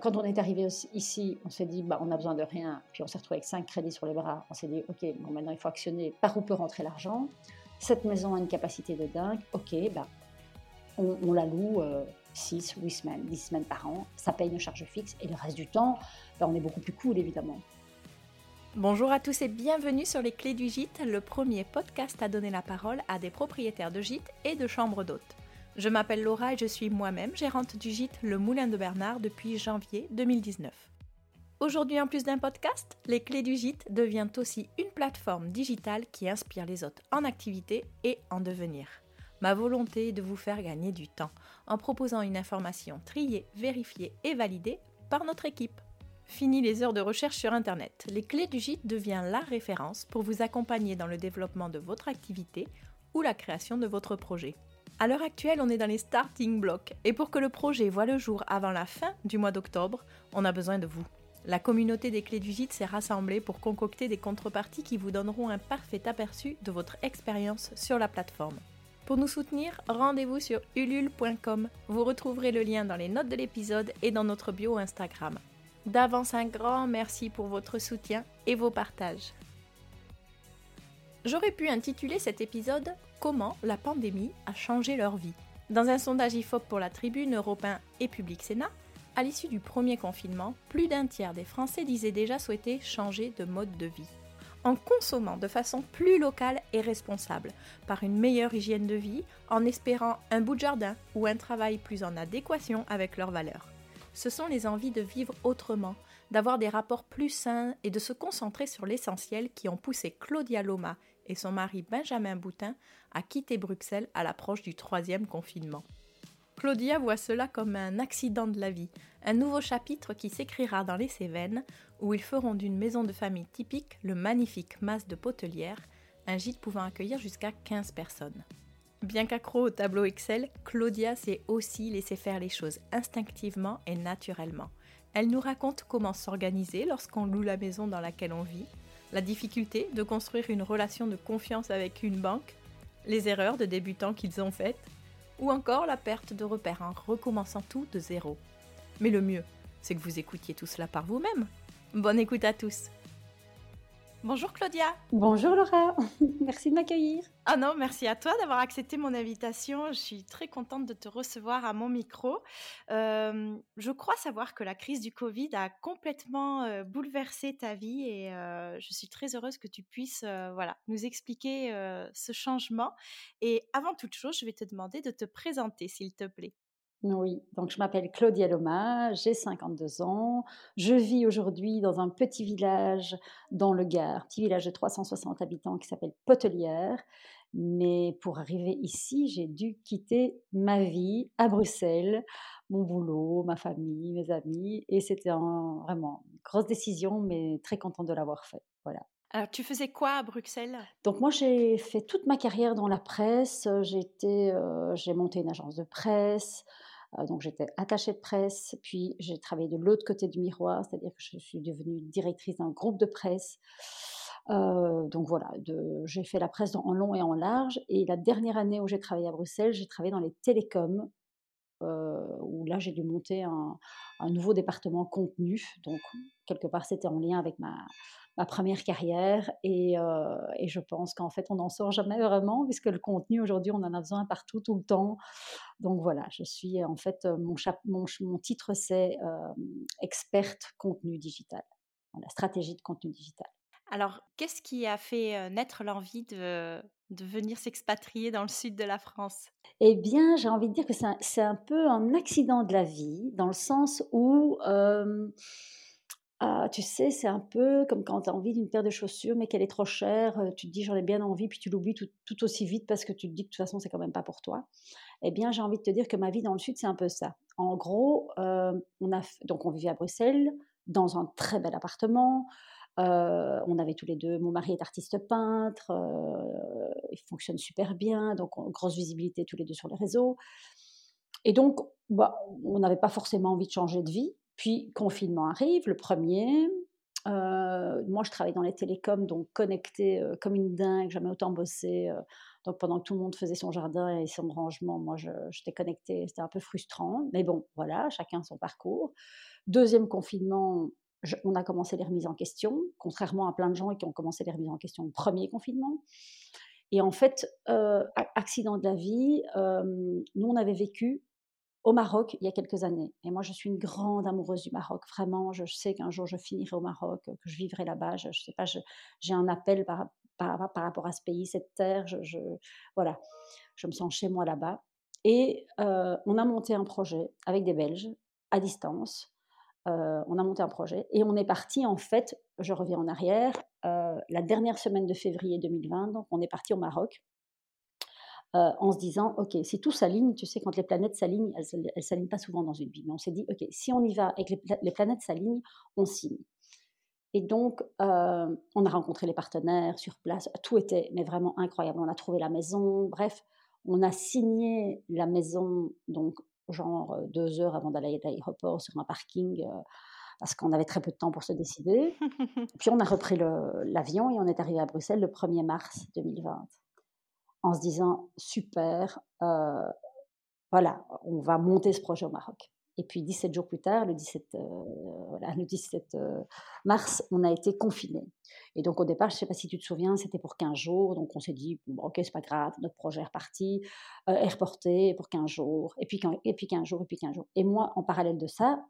quand on est arrivé ici, on s'est dit, bah, on a besoin de rien. Puis on s'est retrouvé avec cinq crédits sur les bras. On s'est dit, OK, bon, maintenant il faut actionner par où peut rentrer l'argent? Cette maison a une capacité de dingue. OK, bah, on, la loue 6, euh, 8 semaines, 10 semaines par an. Ça paye nos charges fixes. Et le reste du temps, bah, on est beaucoup plus cool, évidemment. Bonjour à tous et bienvenue sur les Clés du Gîte, le premier podcast à donner la parole à des propriétaires de gîtes et de chambres d'hôtes. Je m'appelle Laura et je suis moi-même gérante du gîte Le Moulin de Bernard depuis janvier 2019. Aujourd'hui, en plus d'un podcast, Les Clés du Gîte devient aussi une plateforme digitale qui inspire les hôtes en activité et en devenir. Ma volonté est de vous faire gagner du temps en proposant une information triée, vérifiée et validée par notre équipe. Fini les heures de recherche sur Internet. Les Clés du Gîte devient la référence pour vous accompagner dans le développement de votre activité ou la création de votre projet. À l'heure actuelle, on est dans les starting blocks et pour que le projet voit le jour avant la fin du mois d'octobre, on a besoin de vous. La communauté des clés du gîte s'est rassemblée pour concocter des contreparties qui vous donneront un parfait aperçu de votre expérience sur la plateforme. Pour nous soutenir, rendez-vous sur ulule.com. Vous retrouverez le lien dans les notes de l'épisode et dans notre bio Instagram. D'avance un grand merci pour votre soutien et vos partages. J'aurais pu intituler cet épisode Comment la pandémie a changé leur vie. Dans un sondage IFOP pour la Tribune Européen et Public Sénat, à l'issue du premier confinement, plus d'un tiers des Français disaient déjà souhaiter changer de mode de vie. En consommant de façon plus locale et responsable, par une meilleure hygiène de vie, en espérant un bout de jardin ou un travail plus en adéquation avec leurs valeurs. Ce sont les envies de vivre autrement, d'avoir des rapports plus sains et de se concentrer sur l'essentiel qui ont poussé Claudia Loma et son mari Benjamin Boutin à quitter Bruxelles à l'approche du troisième confinement. Claudia voit cela comme un accident de la vie, un nouveau chapitre qui s'écrira dans les Cévennes, où ils feront d'une maison de famille typique le magnifique Mas de Potelière, un gîte pouvant accueillir jusqu'à 15 personnes. Bien qu'accro au tableau Excel, Claudia sait aussi laisser faire les choses instinctivement et naturellement. Elle nous raconte comment s'organiser lorsqu'on loue la maison dans laquelle on vit, la difficulté de construire une relation de confiance avec une banque, les erreurs de débutants qu'ils ont faites, ou encore la perte de repères en recommençant tout de zéro. Mais le mieux, c'est que vous écoutiez tout cela par vous-même. Bonne écoute à tous Bonjour Claudia. Bonjour Laura. merci de m'accueillir. Ah non, merci à toi d'avoir accepté mon invitation. Je suis très contente de te recevoir à mon micro. Euh, je crois savoir que la crise du Covid a complètement euh, bouleversé ta vie et euh, je suis très heureuse que tu puisses voilà, nous expliquer ce changement. Et avant toute chose, je vais te demander de te présenter, s'il te plaît. Oui, donc je m'appelle Claudia Loma, j'ai 52 ans. Je vis aujourd'hui dans un petit village dans le Gard, petit village de 360 habitants qui s'appelle Potelière. Mais pour arriver ici, j'ai dû quitter ma vie à Bruxelles, mon boulot, ma famille, mes amis. Et c'était vraiment une grosse décision, mais très contente de l'avoir fait. Voilà. Alors, tu faisais quoi à Bruxelles? Donc, moi, j'ai fait toute ma carrière dans la presse. J'ai, euh, j'ai monté une agence de presse. Euh, donc j'étais attachée de presse, puis j'ai travaillé de l'autre côté du miroir, c'est-à-dire que je suis devenue directrice d'un groupe de presse. Euh, donc voilà, j'ai fait la presse en long et en large. Et la dernière année où j'ai travaillé à Bruxelles, j'ai travaillé dans les télécoms, où là j'ai dû monter un, nouveau département contenu. Donc quelque part c'était en lien avec ma, première carrière et, euh, et je pense qu'en fait on n'en sort jamais vraiment puisque le contenu aujourd'hui on en a besoin partout tout le temps. Donc voilà, je suis en fait mon, titre c'est euh, experte contenu digital, la stratégie de contenu digital. Alors, qu'est-ce qui a fait euh, naître l'envie de, de venir s'expatrier dans le sud de la France? Eh bien, j'ai envie de dire que c'est un, peu un accident de la vie, dans le sens où ah, tu sais, c'est un peu comme quand tu as envie d'une paire de chaussures, mais qu'elle est trop chère. Tu te dis, j'en ai bien envie, puis tu l'oublies tout, aussi vite parce que tu te dis que de toute façon, c'est quand même pas pour toi. Eh bien, j'ai envie de te dire que ma vie dans le Sud, c'est un peu ça. En gros, on a, donc on vivait à Bruxelles, dans un très bel appartement. Euh, on avait tous les deux, mon mari est artiste peintre, il fonctionne super bien, donc grosse visibilité tous les deux sur les réseaux. Et donc, bah, on n'avait pas forcément envie de changer de vie. Puis, confinement arrive, le premier. moi, je travaille dans les télécoms, donc connectée comme une dingue, jamais autant bossé. donc pendant que tout le monde faisait son jardin et son rangement, moi, j'étais connectée. C'était un peu frustrant, mais bon, voilà, chacun son parcours. Deuxième confinement, on a commencé les remises en question, contrairement à plein de gens qui ont commencé les remises en question au premier confinement. Et en fait, accident de la vie, nous, on avait vécu au Maroc il y a quelques années. Et moi, je suis une grande amoureuse du Maroc. Vraiment, je sais qu'un jour, je finirai au Maroc, que je vivrai là-bas. Je, ne sais pas, j'ai un appel par, rapport à ce pays, cette terre. Je, voilà, je me sens chez moi là-bas. Et on a monté un projet avec des Belges à distance. On a monté un projet et on est parti en fait, je reviens en arrière, la dernière semaine de février 2020, donc on est parti au Maroc euh, en se disant, OK, si tout s'aligne, tu sais, quand les planètes s'alignent, elles ne s'alignent pas souvent dans une vie, mais on s'est dit, OK, si on y va et que les, planètes s'alignent, on signe. Et donc, euh, on a rencontré les partenaires sur place, tout était mais vraiment incroyable. On a trouvé la maison, bref, on a signé la maison, donc genre deux heures avant d'aller à l'aéroport sur un parking, parce qu'on avait très peu de temps pour se décider. Puis on a repris l'avion et on est arrivé à Bruxelles le 1er mars 2020 en se disant super, euh, voilà, on va monter ce projet au Maroc. Et puis 17 jours plus tard, le 17, euh, voilà, le 17 euh, mars, on a été confinés. Et donc au départ, je ne sais pas si tu te souviens, c'était pour 15 jours. Donc on s'est dit, bon, ok, c'est pas grave, notre projet est reparti, est reporté pour 15 jours, et puis, et puis 15 jours, et puis 15 jours. Et moi, en parallèle de ça,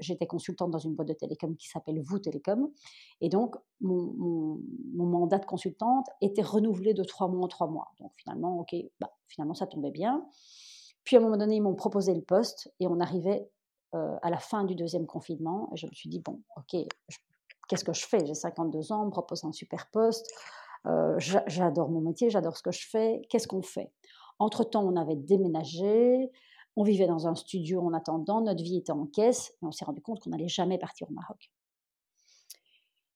j'étais consultante dans une boîte de télécom qui s'appelle Vous Télécom. Et donc, mon, mandat de consultante était renouvelé de trois mois en trois mois. Donc, finalement, OK, bah, finalement, ça tombait bien. Puis, à un moment donné, ils m'ont proposé le poste et on arrivait euh, à la fin du deuxième confinement. Et je me suis dit, bon, OK, qu'est-ce que je fais? J'ai 52 ans, on me propose un super poste. Euh, j'adore mon métier, j'adore ce que je fais. Qu'est-ce qu'on fait? Entre-temps, on avait déménagé. On vivait dans un studio en attendant, notre vie était en caisse, et on s'est rendu compte qu'on n'allait jamais partir au Maroc.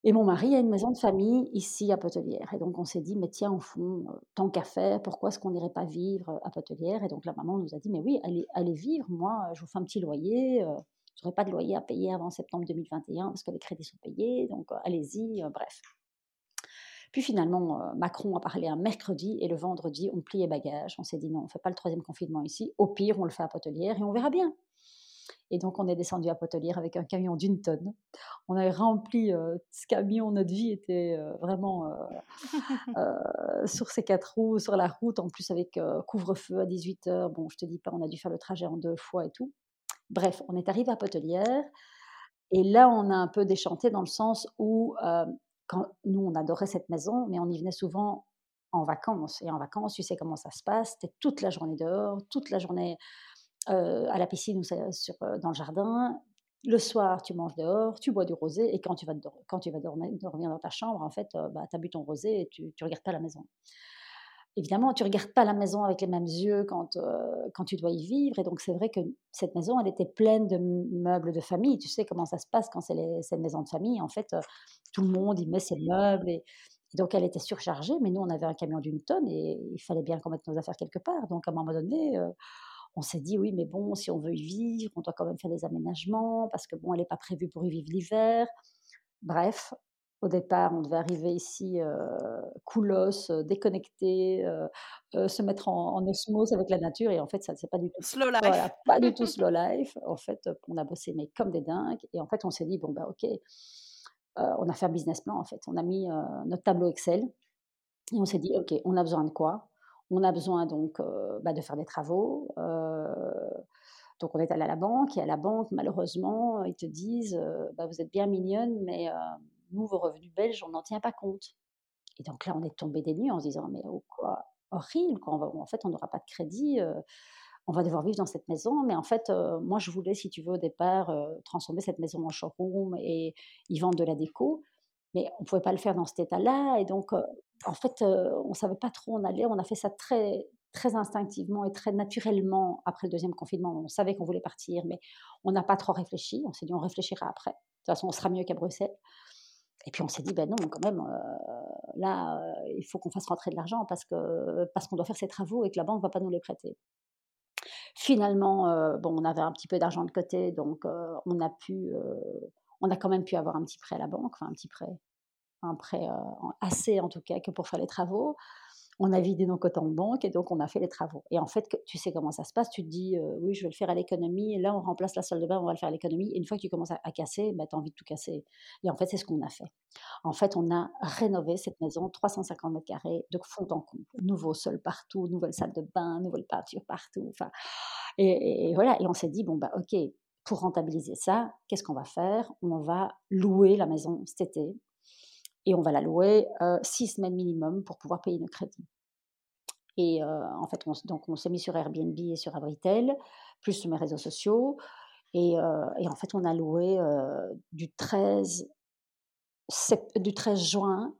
Et mon mari a une maison de famille ici à Potelière. Et donc on s'est dit, mais tiens, au fond, euh, tant qu'à faire, pourquoi est-ce qu'on n'irait pas vivre à Potelière Et donc la maman nous a dit, mais oui, allez, allez vivre, moi, je vous fais un petit loyer. Euh, je n'aurai pas de loyer à payer avant septembre 2021 parce que les crédits sont payés, donc euh, allez-y, bref. Puis finalement, euh, Macron a parlé un mercredi et le vendredi, on pliait bagages. On s'est dit non, on ne fait pas le troisième confinement ici. Au pire, on le fait à Potelière et on verra bien. Et donc, on est descendu à Potelière avec un camion d'une tonne. On avait rempli euh, ce camion. Notre vie était euh, vraiment sur ses quatre roues, sur la route, en plus avec couvre-feu à 18h. Bon, je te dis pas, on a dû faire le trajet en deux fois et tout. Bref, on est arrivé à Potelière. Et là, on a un peu déchanté dans le sens où nous, on adorait cette maison, mais on y venait souvent en vacances. Et en vacances, tu sais comment ça se passe. C'était toute la journée dehors, toute la journée euh, à la piscine ou euh, dans le jardin. Le soir, tu manges dehors, tu bois du rosé, et quand tu vas, quand tu vas dormir, dormir dans ta chambre, en fait, euh, bah, tu as bu ton rosé et tu ne regardes pas la maison. Évidemment, tu ne regardes pas la maison avec les mêmes yeux quand, quand tu dois y vivre. Et donc, c'est vrai que cette maison, elle était pleine de meubles de famille. Tu sais comment ça se passe quand c'est une maison de famille. En fait, tout le monde y met ses meubles. Et, donc, elle était surchargée, mais nous, on avait un camion d'une tonne et il fallait bien qu'on mette nos affaires quelque part. Donc, à un moment donné, on s'est dit, oui, mais bon, si on veut y vivre, on doit quand même faire des aménagements parce que, bon, elle n'est pas prévue pour y vivre l'hiver. Bref, au départ, on devait arriver ici euh, coolos, euh, déconnecté, euh, se mettre en, osmose avec la nature. Et en fait, ça c'est pas du tout slow life. pas du tout slow life. En fait, on a bossé mais comme des dingues. Et en fait, on s'est dit bon bah ok, euh, on a fait un business plan en fait. On a mis euh, notre tableau Excel et on s'est dit, OK, on a besoin de quoi? On a besoin donc bah, de faire des travaux. donc on est allé à la banque et à la banque, malheureusement, ils te disent, bah, vous êtes bien mignonne, mais nous, vos revenus belges, on n'en tient pas compte. Et donc là, on est tombé des nues en se disant, mais oh, quoi, horrible, quoi. en fait, on n'aura pas de crédit on va devoir vivre dans cette maison. Mais en fait, moi, je voulais, si tu veux, au départ, transformer cette maison en showroom et y vendre de la déco. Mais on ne pouvait pas le faire dans cet état-là. Et donc, en fait, on ne savait pas trop où on allait. On a fait ça très, très instinctivement et très naturellement après le deuxième confinement. On savait qu'on voulait partir, mais on n'a pas trop réfléchi. On s'est dit, on réfléchira après. De toute façon, on sera mieux qu'à Bruxelles. Et puis on s'est dit, ben non, quand même, là, il faut qu'on fasse rentrer de l'argent parce qu'on parce qu'on doit faire ces travaux et que la banque ne va pas nous les prêter. Finalement, bon, on avait un petit peu d'argent de côté, donc on a pu, On a quand même pu avoir un petit prêt à la banque, enfin un petit prêt, un prêt assez en tout cas que pour faire les travaux on a vidé nos comptes en banque et donc on a fait les travaux. Et en fait, tu sais comment ça se passe, tu te dis, euh, oui, je vais le faire à l'économie, et là, on remplace la salle de bain, on va le faire à l'économie. Et une fois que tu commences à, casser, bah, tu as envie de tout casser. Et en fait, c'est ce qu'on a fait. En fait, on a rénové cette maison, 350 mètres carrés, de fond en comble. Nouveau sol partout, nouvelle salle de bain, nouvelle peinture partout. Enfin, et, voilà, et on s'est dit, bon, bah, ok, pour rentabiliser ça, qu'est-ce qu'on va faire? On va louer la maison cet été et on va la louer euh, six semaines minimum pour pouvoir payer nos crédits. Et euh, en fait, on, donc on s'est mis sur Airbnb et sur Abritel, plus sur mes réseaux sociaux. Et, euh, en fait, on a loué du 13 du 13 juin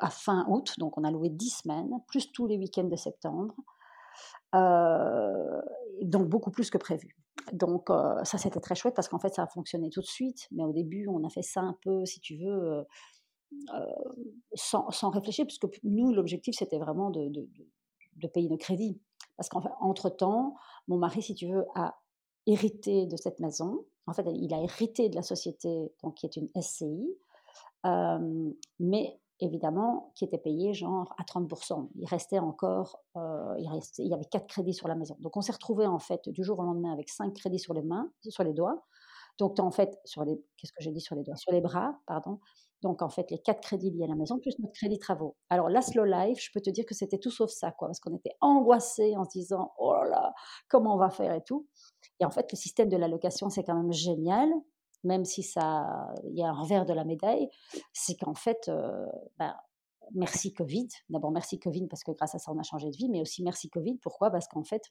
à fin août, donc on a loué 10 semaines, plus tous les week-ends de septembre, donc beaucoup plus que prévu. Donc ça c'était très chouette parce qu'en fait ça a fonctionné tout de suite, mais au début on a fait ça un peu, si tu veux, sans, sans, réfléchir, puisque nous, l'objectif, c'était vraiment de, de, payer nos crédits. Parce qu'entre-temps, mon mari, si tu veux, a hérité de cette maison. En fait, il a hérité de la société, donc qui est une SCI, mais évidemment, qui était payé genre à 30%. Il restait encore, il, restait, il y avait quatre crédits sur la maison. Donc on s'est retrouvé en fait du jour au lendemain avec cinq crédits sur les mains, sur les doigts. Donc en fait, sur les, qu'est-ce que j'ai dit sur les doigts? Sur les bras, pardon. Donc, en fait, les quatre crédits liés à la maison, plus notre crédit travaux. Alors, la slow life, je peux te dire que c'était tout sauf ça, quoi, parce qu'on était angoissés en se disant, oh là là, comment on va faire et tout? Et en fait, le système de l'allocation, c'est quand même génial, même si ça, il y a un revers de la médaille, c'est qu'en fait, euh, ben, merci Covid. D'abord, merci Covid parce que grâce à ça, on a changé de vie, mais aussi merci Covid. Pourquoi? Parce qu'en fait,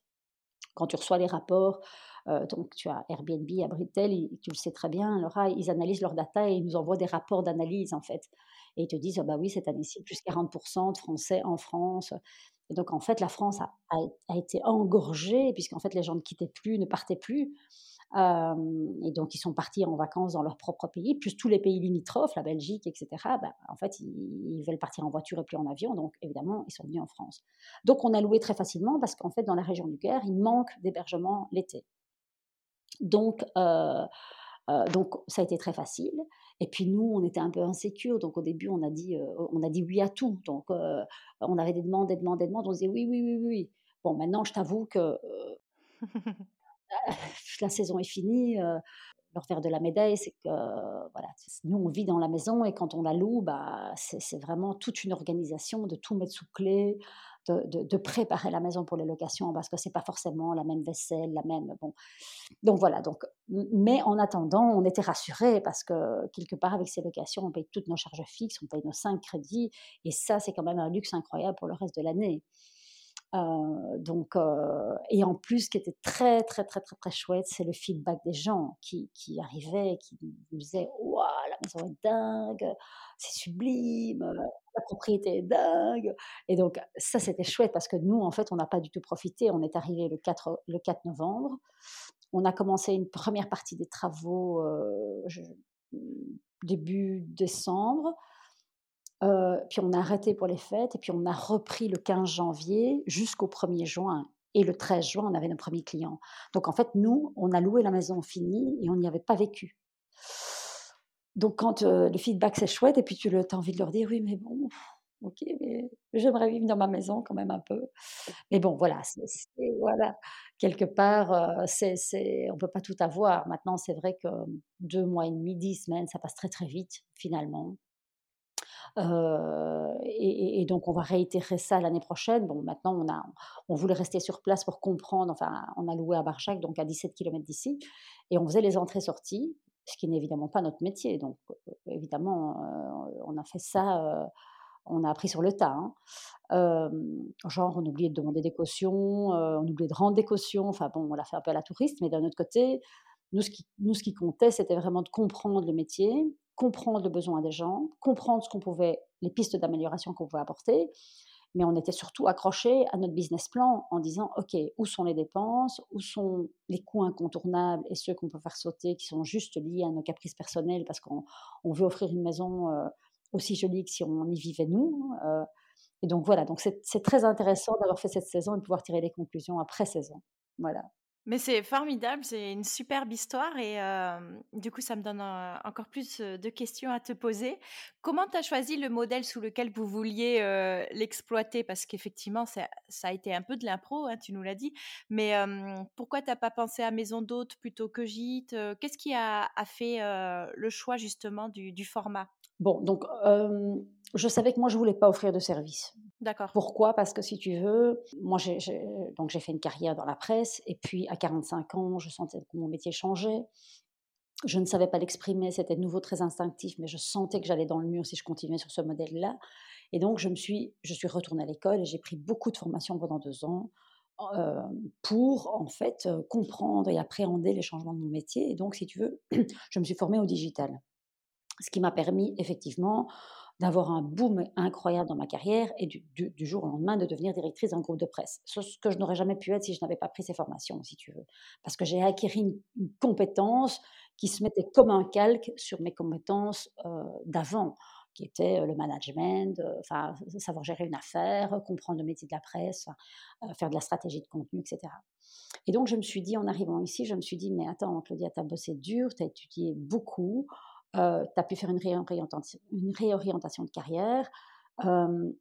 quand tu reçois les rapports, euh, donc tu as Airbnb, Abritel, tu le sais très bien, ils analysent leurs data et ils nous envoient des rapports d'analyse en fait. Et ils te disent, bah oui, cette année-ci, plus 40% de Français en France. Et donc en fait, la France a, a, été engorgée puisqu'en fait les gens ne quittaient plus, ne partaient plus et donc, ils sont partis en vacances dans leur propre pays, plus tous les pays limitrophes, la Belgique, etc. Bah, en fait, ils, veulent partir en voiture et plus en avion. Donc, évidemment, ils sont venus en France. Donc, on a loué très facilement parce qu'en fait, dans la région du Caire, il manque d'hébergement l'été. Donc, euh, euh, donc, ça a été très facile. Et puis nous, on était un peu insécures. Donc au début, on a dit, euh, on a dit oui à tout. Donc on avait des demandes, des demandes, des demandes. On disait oui, oui, oui, oui. Bon, maintenant, je t'avoue que la saison est finie. Euh, leur faire de la médaille, c'est que voilà, nous on vit dans la maison et quand on la loue, bah, c'est vraiment toute une organisation de tout mettre sous clé, de, de, préparer la maison pour les locations parce que c'est pas forcément la même vaisselle, la même bon. Donc voilà. Donc, mais en attendant, on était rassurés parce que quelque part avec ces locations, on paye toutes nos charges fixes, on paye nos cinq crédits et ça c'est quand même un luxe incroyable pour le reste de l'année. Euh, donc, euh, et en plus, ce qui était très, très, très, très, très chouette, c'est le feedback des gens qui, qui arrivaient, qui nous disaient Waouh, la maison est dingue, c'est sublime, la propriété est dingue. Et donc, ça, c'était chouette parce que nous, en fait, on n'a pas du tout profité. On est arrivé le 4, le 4 novembre. On a commencé une première partie des travaux euh, début décembre. Euh, puis on a arrêté pour les fêtes et puis on a repris le 15 janvier jusqu'au 1er juin. Et le 13 juin, on avait nos premiers clients. Donc en fait, nous, on a loué la maison finie et on n'y avait pas vécu. Donc quand euh, le feedback c'est chouette et puis tu as envie de leur dire oui mais bon, ok, mais j'aimerais vivre dans ma maison quand même un peu. Mais bon voilà, voilà quelque part, euh, c'est, on peut pas tout avoir. Maintenant c'est vrai que deux mois et demi, dix semaines, ça passe très très vite finalement. Euh, et, donc, on va réitérer ça l'année prochaine. Bon, maintenant, on, a, on voulait rester sur place pour comprendre. Enfin, on a loué à Barjac, donc à 17 km d'ici, et on faisait les entrées-sorties, ce qui n'est évidemment pas notre métier. Donc, euh, évidemment, euh, on a fait ça on a appris sur le tas. Hein. genre, on oubliait de demander des cautions, on oubliait de rendre des cautions. Enfin bon, on l'a fait un peu à la touriste, mais d'un autre côté, nous ce, qui, nous, ce qui comptait, c'était vraiment de comprendre le métier, comprendre le besoin des gens, comprendre ce qu'on pouvait, les pistes d'amélioration qu'on pouvait apporter, mais on était surtout accroché à notre business plan en disant ok où sont les dépenses, où sont les coûts incontournables et ceux qu'on peut faire sauter qui sont juste liés à nos caprices personnels parce qu'on veut offrir une maison euh, aussi jolie que si on y vivait nous. Euh, et donc voilà, donc c'est très intéressant d'avoir fait cette saison et de pouvoir tirer les conclusions après saison. Voilà. Mais c'est formidable, c'est une superbe histoire et du coup, ça me donne encore plus de questions à te poser. Comment tu as choisi le modèle sous lequel vous vouliez l'exploiter? Parce qu'effectivement, ça, a été un peu de l'impro, hein, tu nous l'as dit. Mais pourquoi tu n'as pas pensé à maison d'hôte plutôt que gîte? Qu'est-ce qui a, fait le choix justement du, du format? Bon, donc je savais que moi, je voulais pas offrir de service. D'accord. Pourquoi? Parce que si tu veux, moi, j'ai, donc j'ai fait une carrière dans la presse, et puis à 45 ans, je sentais que mon métier changeait. Je ne savais pas l'exprimer, c'était de nouveau très instinctif, mais je sentais que j'allais dans le mur si je continuais sur ce modèle-là. Et donc, je me suis, je suis retournée à l'école et j'ai pris beaucoup de formations pendant deux ans pour en fait comprendre et appréhender les changements de mon métier. Et donc, si tu veux, je me suis formée au digital, ce qui m'a permis effectivement d'avoir un boom incroyable dans ma carrière et du, jour au lendemain de devenir directrice d'un groupe de presse. Ce que je n'aurais jamais pu être si je n'avais pas pris ces formations, si tu veux. Parce que j'ai acquis une, compétence qui se mettait comme un calque sur mes compétences euh, d'avant qui était euh, le management, euh, savoir gérer une affaire, comprendre le métier de la presse, faire de la stratégie de contenu, etc. Et donc, je me suis dit, en arrivant ici, je me suis dit, mais attends, Claudia, tu as bossé dur, tu as étudié beaucoup, euh, tu as pu faire une réorientation, de carrière. Euh,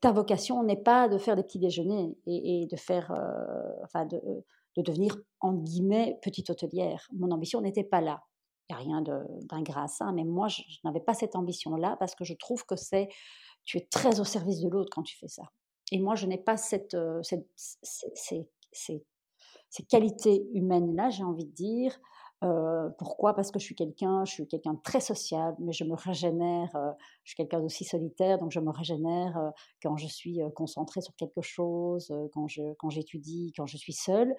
ta vocation n'est pas de faire des petits déjeuners et, de faire, euh, enfin de, de, devenir en guillemets petite hôtelière. Mon ambition n'était pas là. Il n'y a rien d'ingrat à ça, mais moi, je, n'avais pas cette ambition-là parce que je trouve que c'est, tu es très au service de l'autre quand tu fais ça. Et moi, je n'ai pas cette ces, ces, ces, qualités humaines-là, j'ai envie de dire, pourquoi? Parce que je suis quelqu'un, je suis quelqu'un très sociable, mais je me régénère. je suis quelqu'un d'aussi solitaire, donc je me régénère quand je suis concentrée sur quelque chose, quand je quand j'étudie, quand je suis seule.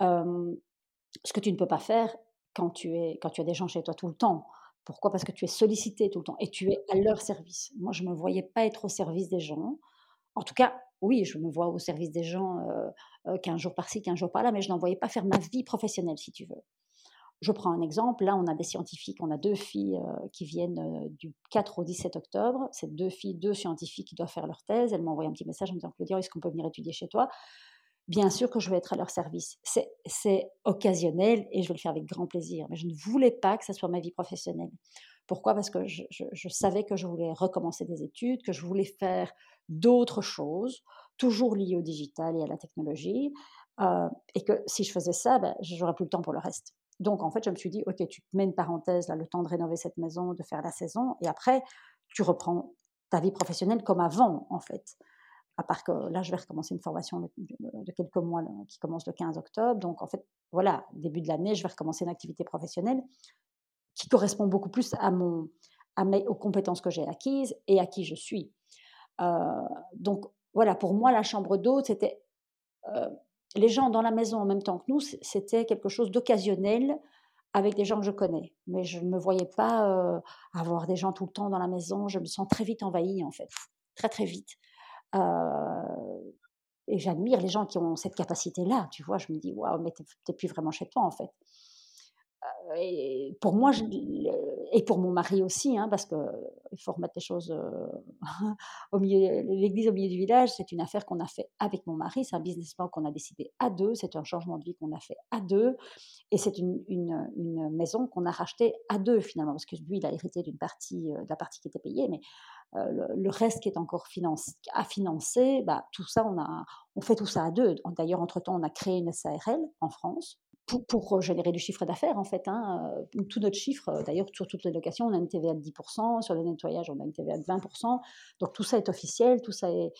ce que tu ne peux pas faire quand tu es quand tu as des gens chez toi tout le temps. Pourquoi? Parce que tu es sollicité tout le temps et tu es à leur service. Moi, je me voyais pas être au service des gens. En tout cas, oui, je me vois au service des gens euh, 15 jours par-ci, 15 jours par-là, mais je n'en voyais pas faire ma vie professionnelle, si tu veux. Je prends un exemple. Là, on a des scientifiques, on a deux filles euh, qui viennent euh, du 4 au 17 octobre. Ces deux filles, deux scientifiques qui doivent faire leur thèse. Elles m'ont envoyé un petit message en me disant Claudia, est-ce qu'on peut venir étudier chez toi? Bien sûr que je vais être à leur service. C'est occasionnel et je vais le faire avec grand plaisir. Mais je ne voulais pas que ça soit ma vie professionnelle. Pourquoi? Parce que je, savais que je voulais recommencer des études, que je voulais faire d'autres choses, toujours liées au digital et à la technologie, euh, et que si je faisais ça, ben, j'aurais plus le temps pour le reste. Donc, en fait, je me suis dit, OK, tu te mets une parenthèse, là, le temps de rénover cette maison, de faire la saison, et après, tu reprends ta vie professionnelle comme avant, en fait. À part que là, je vais recommencer une formation de, quelques mois qui commence le 15 octobre. Donc, en fait, voilà, début de l'année, je vais recommencer une activité professionnelle qui correspond beaucoup plus à mon, à mes, aux compétences que j'ai acquises et à qui je suis. Euh, donc, voilà, pour moi, la chambre d'hôte, c'était euh, les gens dans la maison en même temps que nous, c'était quelque chose d'occasionnel avec des gens que je connais. Mais je ne me voyais pas euh, avoir des gens tout le temps dans la maison. Je me sens très vite envahie, en fait. Très, très vite. Euh, et j'admire les gens qui ont cette capacité-là. Tu vois, je me dis, waouh, mais t'es plus vraiment chez toi, en fait et pour moi, je, et pour mon mari aussi, hein, parce qu'il faut remettre les choses au milieu, l'église au milieu du village, c'est une affaire qu'on a fait avec mon mari, c'est un business plan qu'on a décidé à deux, c'est un changement de vie qu'on a fait à deux, et c'est une, maison qu'on a rachetée à deux finalement, parce que lui, il a hérité d'une partie, de la partie qui était payée, mais le, reste qui est encore à financer, bah, tout ça, on, a, on fait tout ça à deux. D'ailleurs, entre-temps, on a créé une SARL en France pour, euh, générer du chiffre d'affaires, en fait. Hein, euh, tout notre chiffre, euh, d'ailleurs, sur toutes les locations, on a une TVA de 10%, sur le nettoyage, on a une TVA de 20%. Donc tout ça est officiel, tout ça est,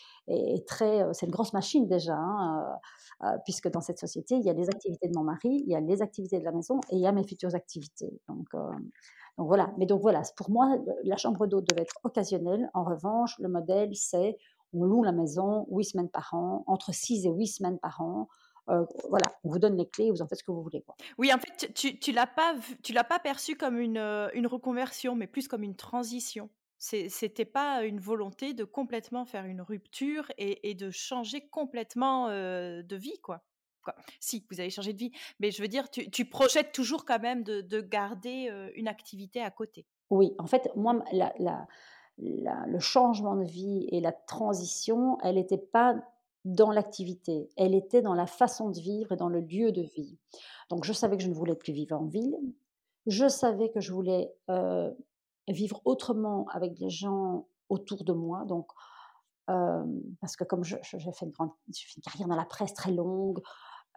très. C'est une grosse machine déjà, hein, puisque dans cette société, il y a les activités de mon mari, il y a les activités de la maison et il y a mes futures activités. Donc voilà. Mais donc voilà, pour moi, la chambre d'eau devait être occasionnelle. En revanche, le modèle, c'est on loue la maison 8 semaines par an, entre 6 et 8 semaines par an. Euh, voilà, on vous donne les clés, vous en faites ce que vous voulez. Quoi. Oui, en fait, tu, tu l'as pas, tu l'as pas perçu comme une, euh, une reconversion, mais plus comme une transition. C'était pas une volonté de complètement faire une rupture et, et de changer complètement euh, de vie, quoi. quoi. Si, vous avez changé de vie, mais je veux dire, tu, tu projettes toujours quand même de, de garder une activité à côté. Oui, en fait, moi, la, la, la, le changement de vie et la transition, elle n'était pas dans l'activité, elle était dans la façon de vivre et dans le lieu de vie. Donc je savais que je ne voulais plus vivre en ville. Je savais que je voulais euh, vivre autrement avec les gens autour de moi. Donc, euh, parce que comme j'ai fait, une grande, fait une carrière dans la presse très longue,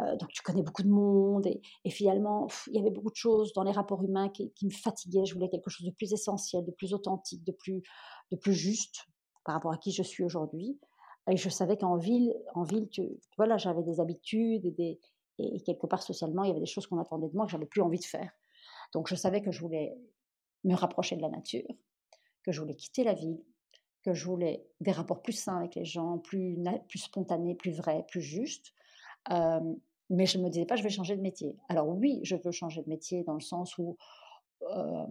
euh, donc tu connais beaucoup de monde et, finalement il y avait beaucoup de choses dans les rapports humains qui, me fatiguaient. Je voulais quelque chose de plus essentiel, de plus authentique, de plus, de plus juste par rapport à qui je suis aujourd'hui. Et je savais qu'en ville, en ville, voilà, j'avais des habitudes et, quelque part socialement, il y avait des choses qu'on attendait de moi que j'avais plus envie de faire. Donc je savais que je voulais me rapprocher de la nature, que je voulais quitter la ville, que je voulais des rapports plus sains avec les gens, plus, spontanés, plus vrais, plus justes. mais je ne me disais pas, je vais changer de métier. Alors oui, je veux changer de métier dans le sens où je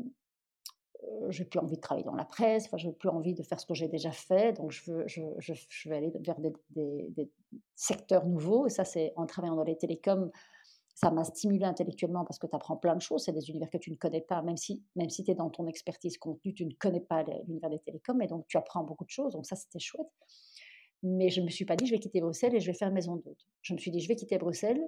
n'ai plus envie de travailler dans la presse, enfin, je n'ai plus envie de faire ce que j'ai déjà fait, donc je veux, je, je, vais aller vers des, des, secteurs nouveaux. Et ça, c'est en travaillant dans les télécoms, ça m'a stimulé intellectuellement parce que tu apprends plein de choses. C'est des univers que tu ne connais pas, même si, même si tu es dans ton expertise contenu, tu ne connais pas l'univers des télécoms, et donc tu apprends beaucoup de choses. Donc ça, c'était chouette. Mais je ne me suis pas dit, je vais quitter Bruxelles et je vais faire maison d'hôte. Je me suis dit, je vais quitter Bruxelles.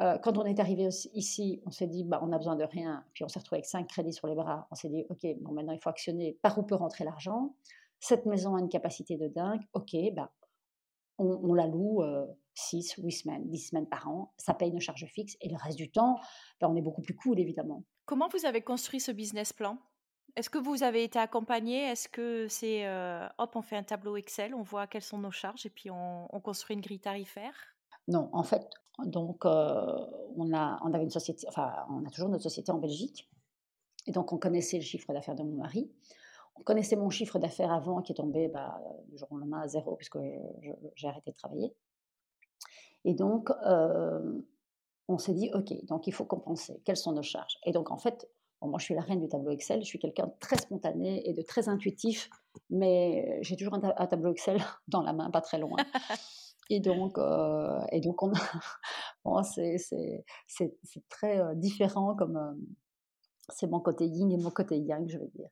Euh, quand on est arrivé ici, on s'est dit, bah, on n'a besoin de rien. Puis on s'est retrouvé avec cinq crédits sur les bras. On s'est dit, OK, bon, maintenant il faut actionner par où peut rentrer l'argent? Cette maison a une capacité de dingue. OK, bah, on, la loue 6, euh, 8 semaines, 10 semaines par an. Ça paye nos charges fixes. Et le reste du temps, bah, on est beaucoup plus cool, évidemment. Comment vous avez construit ce business plan? Est-ce que vous avez été accompagné? Est-ce que c'est euh, hop, on fait un tableau Excel, on voit quelles sont nos charges et puis on, construit une grille tarifaire? Non, en fait, donc euh, on a, on avait une société, enfin, on a toujours notre société en Belgique, et donc on connaissait le chiffre d'affaires de mon mari. On connaissait mon chiffre d'affaires avant qui est tombé bah, du jour au lendemain à zéro puisque j'ai arrêté de travailler. Et donc, euh, on s'est dit, OK, donc il faut compenser. Quelles sont nos charges? Et donc, en fait, moi, je suis la reine du tableau Excel. Je suis quelqu'un de très spontané et de très intuitif, mais j'ai toujours un, tableau Excel dans la main, pas très loin. Et donc, euh, et donc c'est, très euh, différent comme euh, c'est mon côté yin et mon côté yang, je veux dire.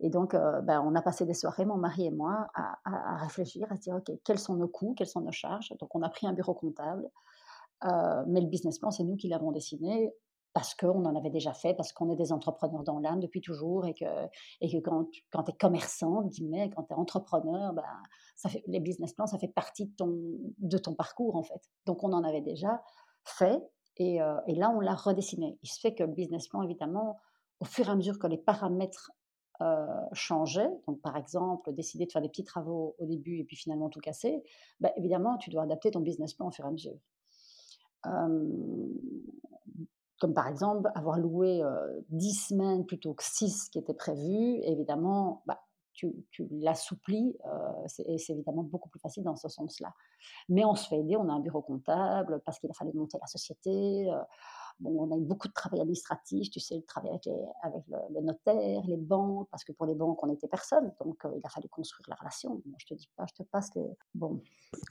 Et donc, ben, on a passé des soirées, mon mari et moi, à, à, réfléchir, à se dire, OK, quels sont nos coûts, quelles sont nos charges Donc, on a pris un bureau comptable, mais le business plan, c'est nous qui l'avons dessiné parce qu'on en avait déjà fait, parce qu'on est des entrepreneurs dans l'âme depuis toujours et que, quand, tu es commerçant, quand tu es entrepreneur, ben, ça fait, les business plans, ça fait partie de ton, parcours en fait. Donc on en avait déjà fait et, euh, et là on l'a redessiné. Il se fait que le business plan, évidemment, au fur et à mesure que les paramètres euh, donc par exemple décider de faire des petits travaux au début et puis finalement tout casser, ben, évidemment tu dois adapter ton business plan au fur et à mesure. Comme par exemple avoir loué 10 semaines plutôt que 6 qui étaient prévues, évidemment, bah, tu, tu l'assouplis et c'est évidemment beaucoup plus facile dans ce sens-là. Mais on se fait aider, on a un bureau comptable parce qu'il a fallu monter la société. bon, on a eu beaucoup de travail administratif, tu sais, le travail avec, avec le, notaire, les banques, parce que pour les banques, on n'était personne, donc il a fallu construire la relation. je te dis pas, je te passe les, bon,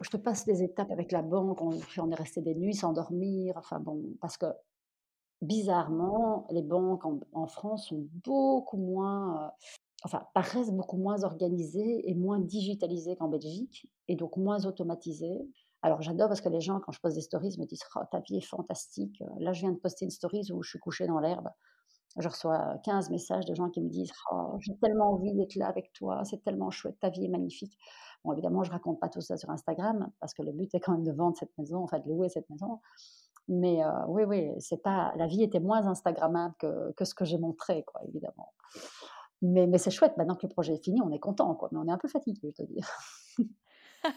je te passe les étapes avec la banque, on, on est resté des nuits sans dormir, enfin bon, parce que bizarrement, les banques en, France sont beaucoup moins, enfin, paraissent beaucoup moins organisées et moins digitalisées qu'en Belgique, et donc moins automatisées. Alors j'adore parce que les gens, quand je pose des stories, me disent oh, ta vie est fantastique. Là, je viens de poster une story où je suis couchée dans l'herbe. Je reçois 15 messages de gens qui me disent oh, J'ai tellement envie d'être là avec toi, c'est tellement chouette, ta vie est magnifique. Bon, évidemment, je raconte pas tout ça sur Instagram parce que le but est quand même de vendre cette maison, enfin de louer cette maison. Mais euh, oui, oui, c'est pas, la vie était moins Instagrammable que, que ce que j'ai montré, quoi, évidemment. Mais, mais c'est chouette, maintenant que le projet est fini, on est content, quoi, mais on est un peu fatigué, je dois dire.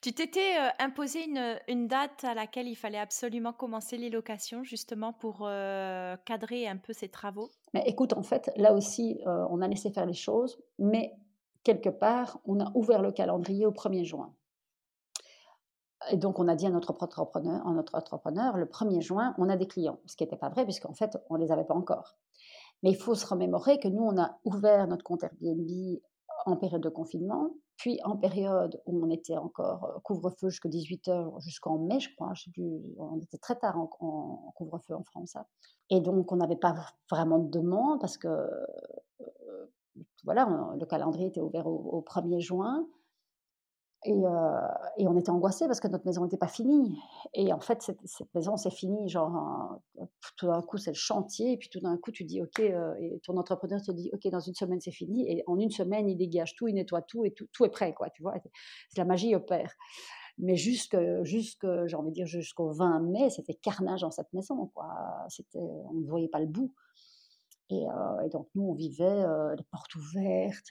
tu t'étais euh, imposé une, une, date à laquelle il fallait absolument commencer les locations, justement pour euh, cadrer un peu ces travaux? Mais écoute, en fait, là aussi, on a laissé faire les choses, mais quelque part, on a ouvert le calendrier au 1er juin. Et donc, on a dit à notre entrepreneur, à notre entrepreneur, le 1er juin, on a des clients. Ce qui n'était pas vrai, puisqu'en fait, on ne les avait pas encore. Mais il faut se remémorer que nous, on a ouvert notre compte Airbnb en période de confinement, puis en période où on était encore euh, couvre-feu jusqu'à 18h, jusqu'en mai, je crois, je plus, on était très tard en, couvre-feu en France. Hein. Et donc, on n'avait pas vraiment de demande parce que, euh, voilà, le calendrier était ouvert au, au 1er juin. Euh, et, on était angoissés parce que notre maison n'était pas finie. Et en fait, cette, maison, c'est fini. Genre, tout d'un coup, c'est le chantier. Et puis tout d'un coup, tu dis, OK, euh, et ton entrepreneur te dit, OK, dans une semaine, c'est fini. Et en une semaine, il dégage tout, il nettoie tout et tout, tout est prêt, quoi. Tu vois, la magie opère. Mais jusque, jusque j'ai envie de dire, jusqu'au 20 mai, c'était carnage dans cette maison, quoi. On ne voyait pas le bout. Et, euh, donc, nous, on vivait les portes ouvertes.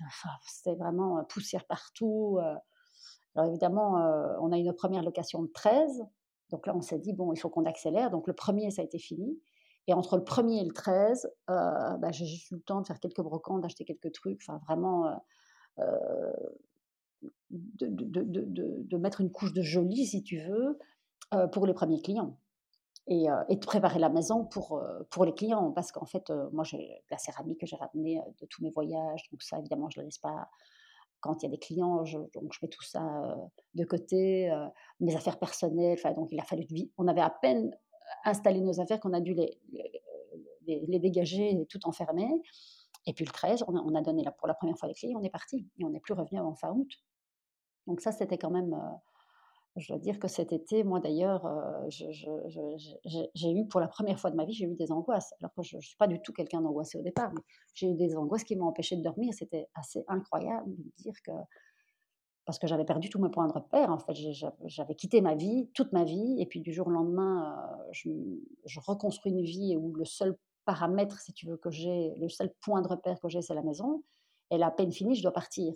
C'était vraiment poussière partout. Alors évidemment, on a une première location de 13. Donc là, on s'est dit, bon, il faut qu'on accélère. Donc le premier, ça a été fini. Et entre le premier et le 13, euh, bah, j'ai juste eu le temps de faire quelques brocantes, d'acheter quelques trucs, enfin vraiment de, mettre une couche de joli, si tu veux, pour les premiers clients. Et, et, de préparer la maison pour, pour les clients. Parce qu'en fait, moi, j'ai la céramique que j'ai ramenée de tous mes voyages. Donc ça, évidemment, je ne la laisse pas quand il y a des clients, je, donc mets tout ça de côté, mes affaires personnelles. Donc il a fallu, on avait à peine installé nos affaires qu'on a dû les, dégager et tout enfermer. Et puis le 13, on a, donné pour la première fois les clés, on est parti et on n'est plus revenu avant fin août. Donc ça, c'était quand même je dois dire que cet été, moi d'ailleurs, euh, j'ai eu pour la première fois de ma vie, j'ai eu des angoisses. Alors que je ne suis pas du tout quelqu'un d'angoissé au départ. J'ai eu des angoisses qui m'ont empêché de dormir. C'était assez incroyable de dire que. Parce que j'avais perdu tous mes points de repère. En fait, j'avais quitté ma vie, toute ma vie. Et puis du jour au lendemain, euh, je, reconstruis une vie où le seul paramètre, si tu veux, que j'ai, le seul point de repère que j'ai, c'est la maison. Et la peine finie, je dois partir.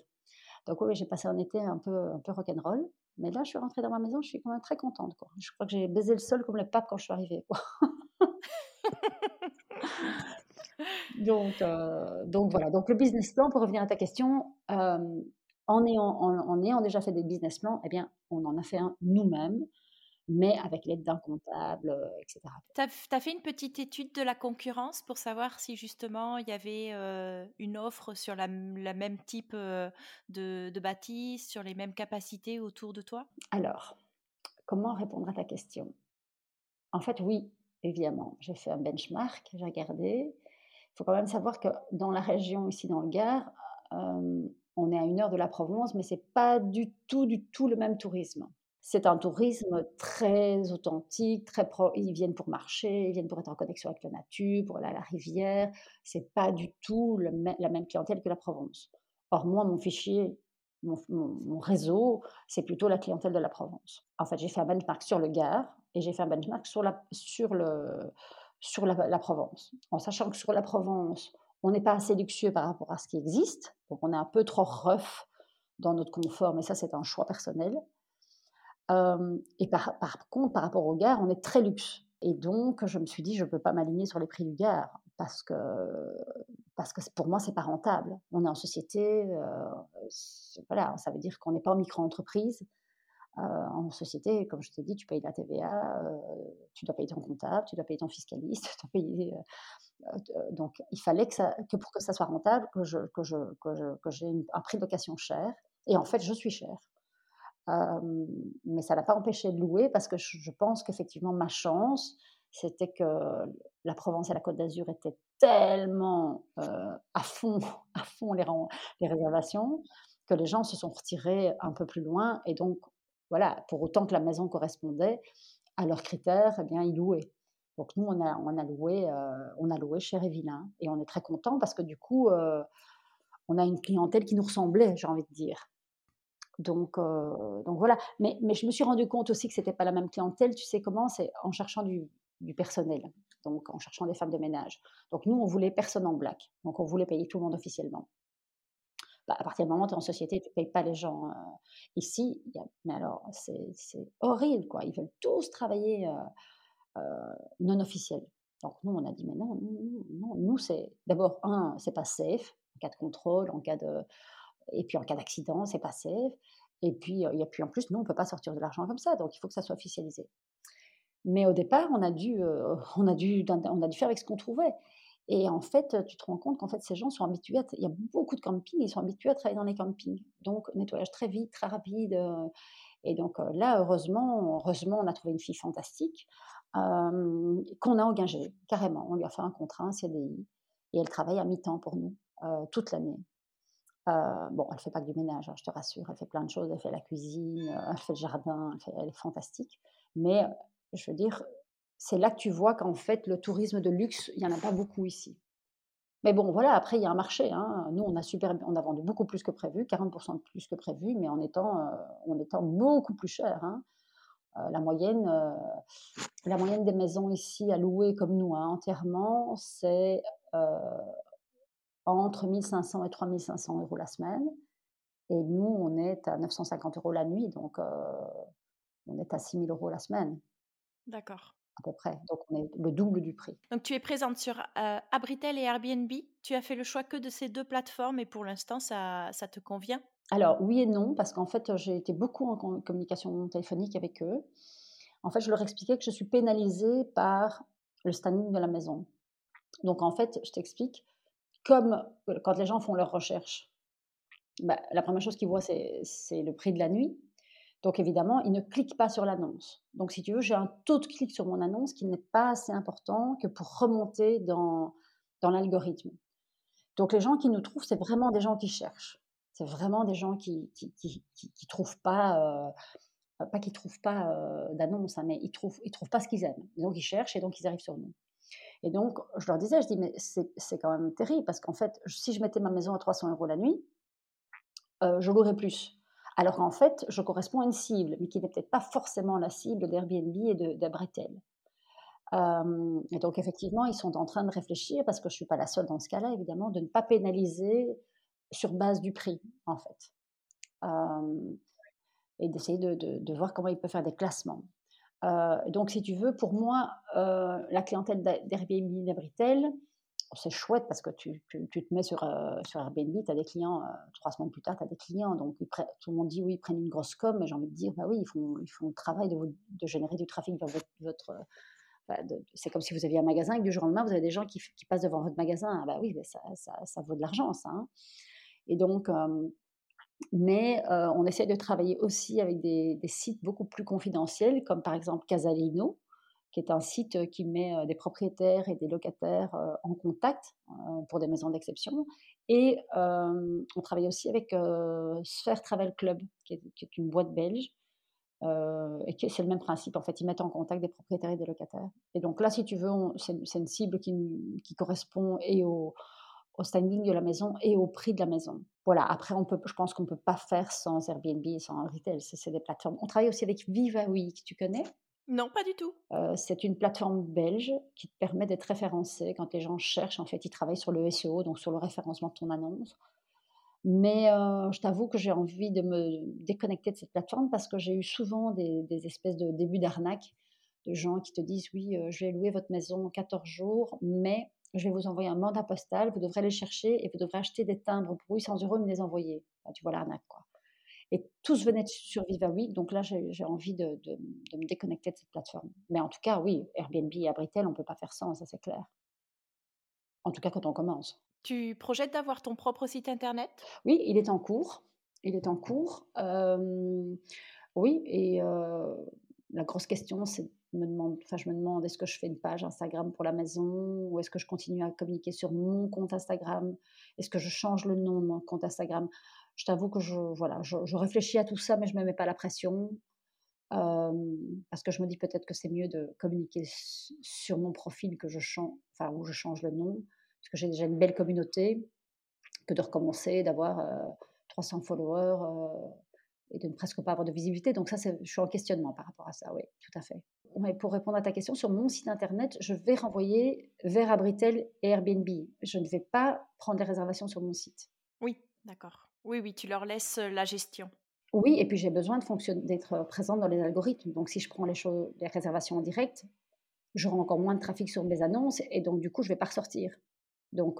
Donc oui, j'ai passé un été un peu, un peu rock'n'roll. Mais là, je suis rentrée dans ma maison, je suis quand même très contente. Quoi. Je crois que j'ai baisé le sol comme le pape quand je suis arrivée. donc, euh, donc voilà. Donc le business plan, pour revenir à ta question, euh, en, ayant, en, ayant, déjà fait des business plans, eh bien, on en a fait un nous-mêmes mais avec l'aide d'un comptable, euh, etc. Tu as, fait une petite étude de la concurrence pour savoir si justement il y avait euh, une offre sur la, même type euh, de, de bâtisse, sur les mêmes capacités autour de toi? Alors, comment répondre à ta question? En fait, oui, évidemment. J'ai fait un benchmark, j'ai regardé. Il faut quand même savoir que dans la région, ici dans le Gard, on est à une heure de la Provence, mais c'est pas du tout, du tout le même tourisme c'est un tourisme très authentique, très pro. Ils viennent pour marcher, ils viennent pour être en connexion avec la nature, pour aller à la rivière. C'est pas du tout la même clientèle que la Provence. Or, moi, mon fichier, mon, réseau, c'est plutôt la clientèle de la Provence. En fait, j'ai fait un benchmark sur le Gard et j'ai fait un benchmark sur la, sur le, sur la, Provence. En sachant que sur la Provence, on n'est pas assez luxueux par rapport à ce qui existe. Donc, on est un peu trop rough dans notre confort, mais ça, c'est un choix personnel et par, contre, par rapport au Gard, on est très luxe. Et donc, je me suis dit, je ne peux pas m'aligner sur les prix du Gard parce que, parce que pour moi, c'est pas rentable. On est en société, voilà, ça veut dire qu'on n'est pas en micro-entreprise. en société, comme je t'ai dit, tu payes la TVA, tu dois payer ton comptable, tu dois payer ton fiscaliste, donc, il fallait que, pour que ça soit rentable, que j'ai un prix de location cher. Et en fait, je suis chère mais ça n'a pas empêché de louer parce que je, pense qu'effectivement, ma chance, c'était que la Provence et la Côte d'Azur étaient tellement à fond, à fond les, réservations que les gens se sont retirés un peu plus loin. Et donc, voilà, pour autant que la maison correspondait à leurs critères, eh bien, ils louaient. Donc nous, on a, on a loué, on a loué chez Révillain et on est très content parce que du coup, on a une clientèle qui nous ressemblait, j'ai envie de dire. Donc, donc voilà. Mais, mais, je me suis rendu compte aussi que ce n'était pas la même clientèle. Tu sais comment C'est en cherchant du, personnel, donc en cherchant des femmes de ménage. Donc nous, on voulait personne en black. Donc on voulait payer tout le monde officiellement. Bah, à partir du moment où tu es en société, tu ne payes pas les gens. ici, y a, mais alors, c'est horrible, quoi. Ils veulent tous travailler non officiel. Donc nous, on a dit, mais non, non, non nous, c'est d'abord, un, c'est pas safe, en cas de contrôle, en cas de et puis en cas d'accident, c'est pas safe. Et puis, et puis en plus, nous, on ne peut pas sortir de l'argent comme ça, donc il faut que ça soit officialisé. Mais au départ, on a dû, on a dû, on a dû faire avec ce qu'on trouvait. Et en fait, tu te rends compte qu'en fait, ces gens sont habitués, il y a beaucoup de campings, ils sont habitués à travailler dans les campings. Donc, nettoyage très vite, très rapide. et donc là, heureusement, heureusement, on a trouvé une fille fantastique qu'on a engagée, carrément. On lui a fait un contrat, un CDI, et elle travaille à mi-temps pour nous, toute l'année. Bon, elle fait pas que du ménage, hein, je te rassure, elle fait plein de choses, elle fait la cuisine, elle fait le jardin, elle, est fantastique. Mais je veux dire, c'est là que tu vois qu'en fait, le tourisme de luxe, il y en a pas beaucoup ici. Mais bon, voilà, après, il y a un marché. Hein. Nous, on a, super, on a vendu beaucoup plus que prévu, 40% de plus que prévu, mais en étant, en étant beaucoup plus cher. Hein. la, moyenne, la moyenne des maisons ici à louer comme nous, entièrement, c'est entre 1500 et 3500 euros la semaine. Et nous, on est à 950 euros la nuit, donc on est à 6000 euros la semaine. D'accord. À peu près. Donc on est le double du prix. Donc tu es présente sur Abritel et Airbnb. Tu as fait le choix que de ces deux plateformes et pour l'instant, ça, ça te convient? Alors oui et non, parce qu'en fait, j'ai été beaucoup en communication téléphonique avec eux. En fait, je leur expliquais que je suis pénalisée par le standing de la maison. Donc en fait, je t'explique, comme quand les gens font leurs recherches, bah, la première chose qu'ils voient, c'est le prix de la nuit. Donc évidemment, ils ne cliquent pas sur l'annonce. Donc si tu veux, j'ai un taux de clic sur mon annonce qui n'est pas assez important que pour remonter dans, l'algorithme. Donc les gens qui nous trouvent, c'est vraiment des gens qui cherchent. C'est vraiment des gens qui qui, trouvent pas, euh, trouvent pas euh, d'annonce, hein, mais ils trouvent, ils trouvent pas ce qu'ils aiment. Donc ils cherchent et donc ils arrivent sur nous. Et donc, je leur disais, je dis, mais c'est quand même terrible parce qu'en fait, si je mettais ma maison à 300 euros la nuit, euh, je louerais plus. Alors qu'en fait, je corresponds à une cible, mais qui n'est peut-être pas forcément la cible d'Airbnb et de, Bretel. Euh, et donc, effectivement, ils sont en train de réfléchir, parce que je ne suis pas la seule dans ce cas-là, évidemment, de ne pas pénaliser sur base du prix, en fait. Euh, et d'essayer de, de, voir comment ils peuvent faire des classements. Euh, donc, si tu veux, pour moi, euh, la clientèle d'Airbnb d'Abritel, c'est chouette parce que tu, tu, te mets sur, euh, sur Airbnb, tu as des clients, trois semaines plus tard, tu as des clients. Donc, tout le monde dit oui, ils prennent une grosse com, mais j'ai envie de dire, bah oui, ils font, ils font le travail de, de générer du trafic vers votre. c'est comme si vous aviez un magasin et que du jour au lendemain, vous avez des gens qui, qui passent devant votre magasin. Ah bah oui, ça, ça, ça, vaut de l'argent, ça. Hein. Et donc, mais on essaie de travailler aussi avec des, sites beaucoup plus confidentiels, comme par exemple Casalino, qui est un site qui met des propriétaires et des locataires en contact pour des maisons d'exception. Et on travaille aussi avec Sphere Travel Club, qui est, une boîte belge. et c'est le même principe, en fait, ils mettent en contact des propriétaires et des locataires. Et donc là, si tu veux, c'est une cible qui, correspond et au standing de la maison et au prix de la maison. Voilà, après, on peut, je pense qu'on ne peut pas faire sans Airbnb sans retail. C'est des plateformes. On travaille aussi avec Viva Week, tu connais? Non, pas du tout. Euh, c'est une plateforme belge qui te permet d'être référencé quand les gens cherchent. En fait, ils travaillent sur le SEO, donc sur le référencement de ton annonce. Mais euh, je t'avoue que j'ai envie de me déconnecter de cette plateforme parce que j'ai eu souvent des, espèces de débuts d'arnaque de gens qui te disent oui, euh, je vais louer votre maison en 14 jours, mais je vais vous envoyer un mandat postal, vous devrez les chercher et vous devrez acheter des timbres pour 800 euros et me les envoyer. tu vois l'arnaque, quoi. Et tous venaient sur Viva Week, donc là, j'ai envie de, me déconnecter de cette plateforme. Mais en tout cas, oui, Airbnb et Abritel, on ne peut pas faire sans, ça c'est clair. En tout cas, quand on commence. Tu projettes d'avoir ton propre site internet? Oui, il est en cours. Il est en cours. Euh, oui, et euh, la grosse question, c'est me demande, enfin, je me demande est-ce que je fais une page Instagram pour la maison ou est-ce que je continue à communiquer sur mon compte Instagram? Est-ce que je change le nom de mon compte Instagram? Je t'avoue que je, voilà, je, réfléchis à tout ça, mais je ne me mets pas la pression parce que je me dis peut-être que c'est mieux de communiquer sur mon profil que je change, enfin, où je change le nom, parce que j'ai déjà une belle communauté, que de recommencer, d'avoir 300 followers et de ne presque pas avoir de visibilité. Donc ça, je suis en questionnement par rapport à ça, oui, tout à fait. Pour répondre à ta question, sur mon site internet, je vais renvoyer vers Abritel et Airbnb. Je ne vais pas prendre les réservations sur mon site. Oui, d'accord. Oui, oui, tu leur laisses la gestion. Oui, et puis j'ai besoin d'être présente dans les algorithmes. Donc si je prends les, choses, les réservations en direct, j'aurai encore moins de trafic sur mes annonces et donc du coup, je ne vais pas ressortir. Donc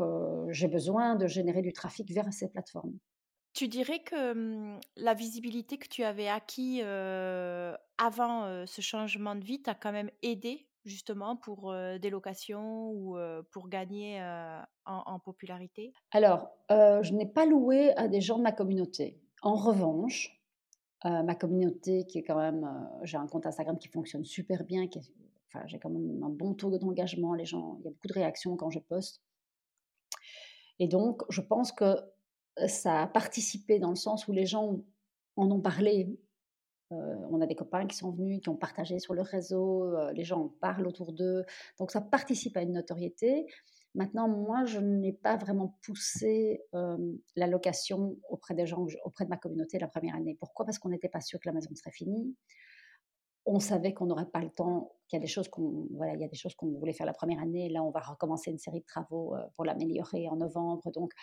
j'ai besoin de générer du trafic vers ces plateformes. Tu dirais que la visibilité que tu avais acquis avant ce changement de vie t'a quand même aidé justement pour des locations ou pour gagner en, popularité? Alors, je n'ai pas loué à des gens de ma communauté. En revanche, ma communauté qui est quand même, j'ai un compte Instagram qui fonctionne super bien, j'ai quand même un bon taux d'engagement. Les gens, il y a beaucoup de réactions quand je poste. Et donc, je pense que ça a participé dans le sens où les gens en ont parlé. on a des copains qui sont venus, qui ont partagé sur le réseau, les gens en parlent autour d'eux. Donc ça participe à une notoriété. Maintenant, moi, je n'ai pas vraiment poussé la location auprès des gens, auprès de ma communauté la première année. Pourquoi? Parce qu'on n'était pas sûr que la maison serait finie. On savait qu'on n'aurait pas le temps, qu'il y a des choses qu'on voilà, il y a des choses qu'on voulait faire la première année. Là, on va recommencer une série de travaux pour l'améliorer en novembre. Donc,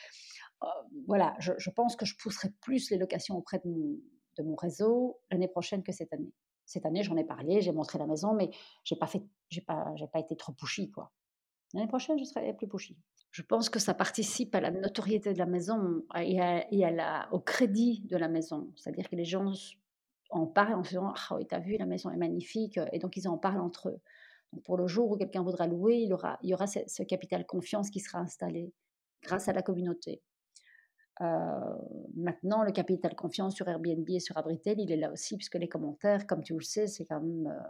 voilà, je, pense que je pousserai plus les locations auprès de mon, réseau l'année prochaine que cette année. Cette année, j'en ai parlé, j'ai montré la maison, mais j'ai pas fait, j'ai pas, j'ai pas été trop pushy, quoi. L'année prochaine, je serai plus pushy. Je pense que ça participe à la notoriété de la maison et, à, la, au crédit de la maison. C'est-à-dire que les gens en parlent en faisant Ah oui, t'as vu, la maison est magnifique. Et donc, ils en parlent entre eux. Donc, pour le jour où quelqu'un voudra louer, il, aura, y aura ce, capital confiance qui sera installé grâce à la communauté. Euh, maintenant, le capital confiance sur Airbnb et sur Abritel, il est là aussi, puisque les commentaires, comme tu le sais, c'est quand même, euh,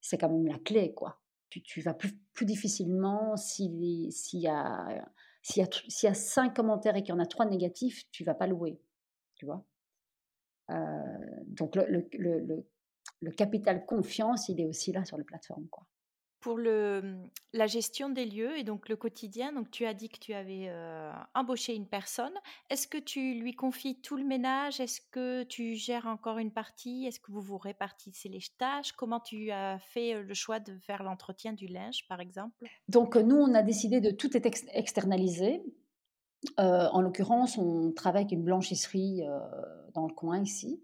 c'est quand même la clé, quoi tu, vas plus, plus difficilement s'il y, a, y, y a cinq commentaires et qu'il y en a trois négatifs, tu vas pas louer. Tu vois donc le, le, le, le, capital confiance, il est aussi là sur les plateformes. Quoi pour la gestion des lieux et donc le quotidien, donc tu as dit que tu avais embauché une personne. Est-ce que tu lui confies tout le ménage? Est-ce que tu gères encore une partie? Est-ce que vous vous répartissez les tâches? Comment tu as fait le choix de faire l'entretien du linge, par exemple? Donc nous, on a décidé de tout externaliser. en l'occurrence, on travaille avec une blanchisserie dans le coin ici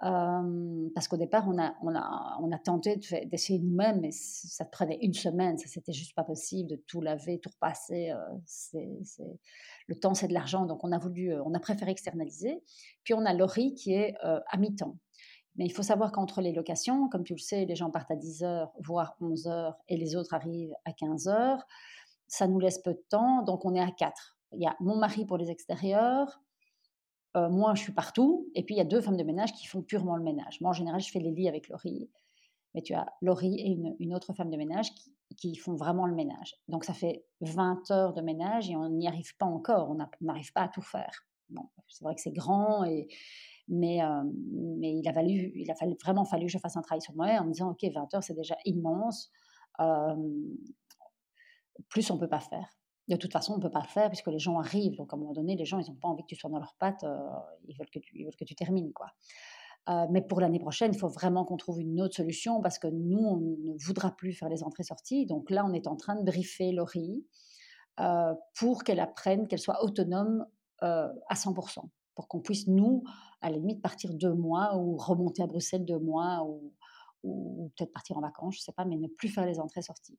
parce qu'au départ, on a, on a, on a tenté d'essayer nous-mêmes, mais ça prenait une semaine, ça c'était juste pas possible de tout laver, tout repasser. c'est, Le temps, c'est de l'argent, donc on a voulu, on a préféré externaliser. Puis on a Laurie qui est à mi-temps. Mais il faut savoir qu'entre les locations, comme tu le sais, les gens partent à 10 heures, voire 11 heures, et les autres arrivent à 15 heures. Ça nous laisse peu de temps, donc on est à 4. Il y a mon mari pour les extérieurs, euh, moi, je suis partout. Et puis, il y a deux femmes de ménage qui font purement le ménage. Moi, en général, je fais les lits avec Laurie. Mais tu as Laurie et une, autre femme de ménage qui, font vraiment le ménage. Donc, ça fait 20 heures de ménage et on n'y arrive pas encore. On n'arrive pas à tout faire. Bon, c'est vrai que c'est grand, euh, mais il, a valu, il a vraiment fallu que je fasse un travail sur moi en me disant, OK, 20 heures, c'est déjà immense. Euh, plus on ne peut pas faire de toute façon, on ne peut pas le faire puisque les gens arrivent. Donc, à un moment donné, les gens, ils n'ont pas envie que tu sois dans leurs pattes. Euh, ils, veulent que tu, veulent que tu termines. quoi. Euh, mais pour l'année prochaine, il faut vraiment qu'on trouve une autre solution parce que nous, on ne voudra plus faire les entrées-sorties. Donc là, on est en train de briefer Laurie euh, pour qu'elle apprenne, qu'elle soit autonome à 100%. Pour qu'on puisse, nous, à la limite, partir deux mois ou remonter à Bruxelles deux mois ou, ou peut-être partir en vacances, je ne sais pas, mais ne plus faire les entrées-sorties.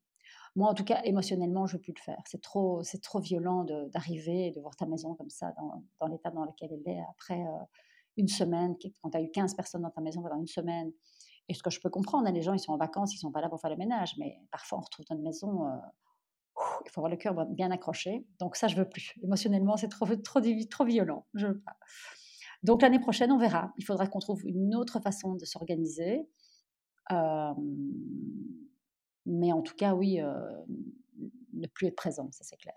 Moi, en tout cas, émotionnellement, je ne veux plus le faire. C'est trop, c'est trop violent d'arriver et de voir ta maison comme ça, dans, l'état dans lequel elle est, après euh, une semaine, quand tu as eu 15 personnes dans ta maison pendant une semaine. Et ce que je peux comprendre, hein, les gens, ils sont en vacances, ils ne sont pas là pour faire le ménage, mais parfois, on retrouve dans une maison, euh, il faut avoir le cœur bien accroché. Donc ça, je veux plus. Émotionnellement, c'est trop, trop, violent. Je veux pas. Donc l'année prochaine, on verra. Il faudra qu'on trouve une autre façon de s'organiser. Mais en tout cas, oui, euh, ne plus être présent, ça c'est clair.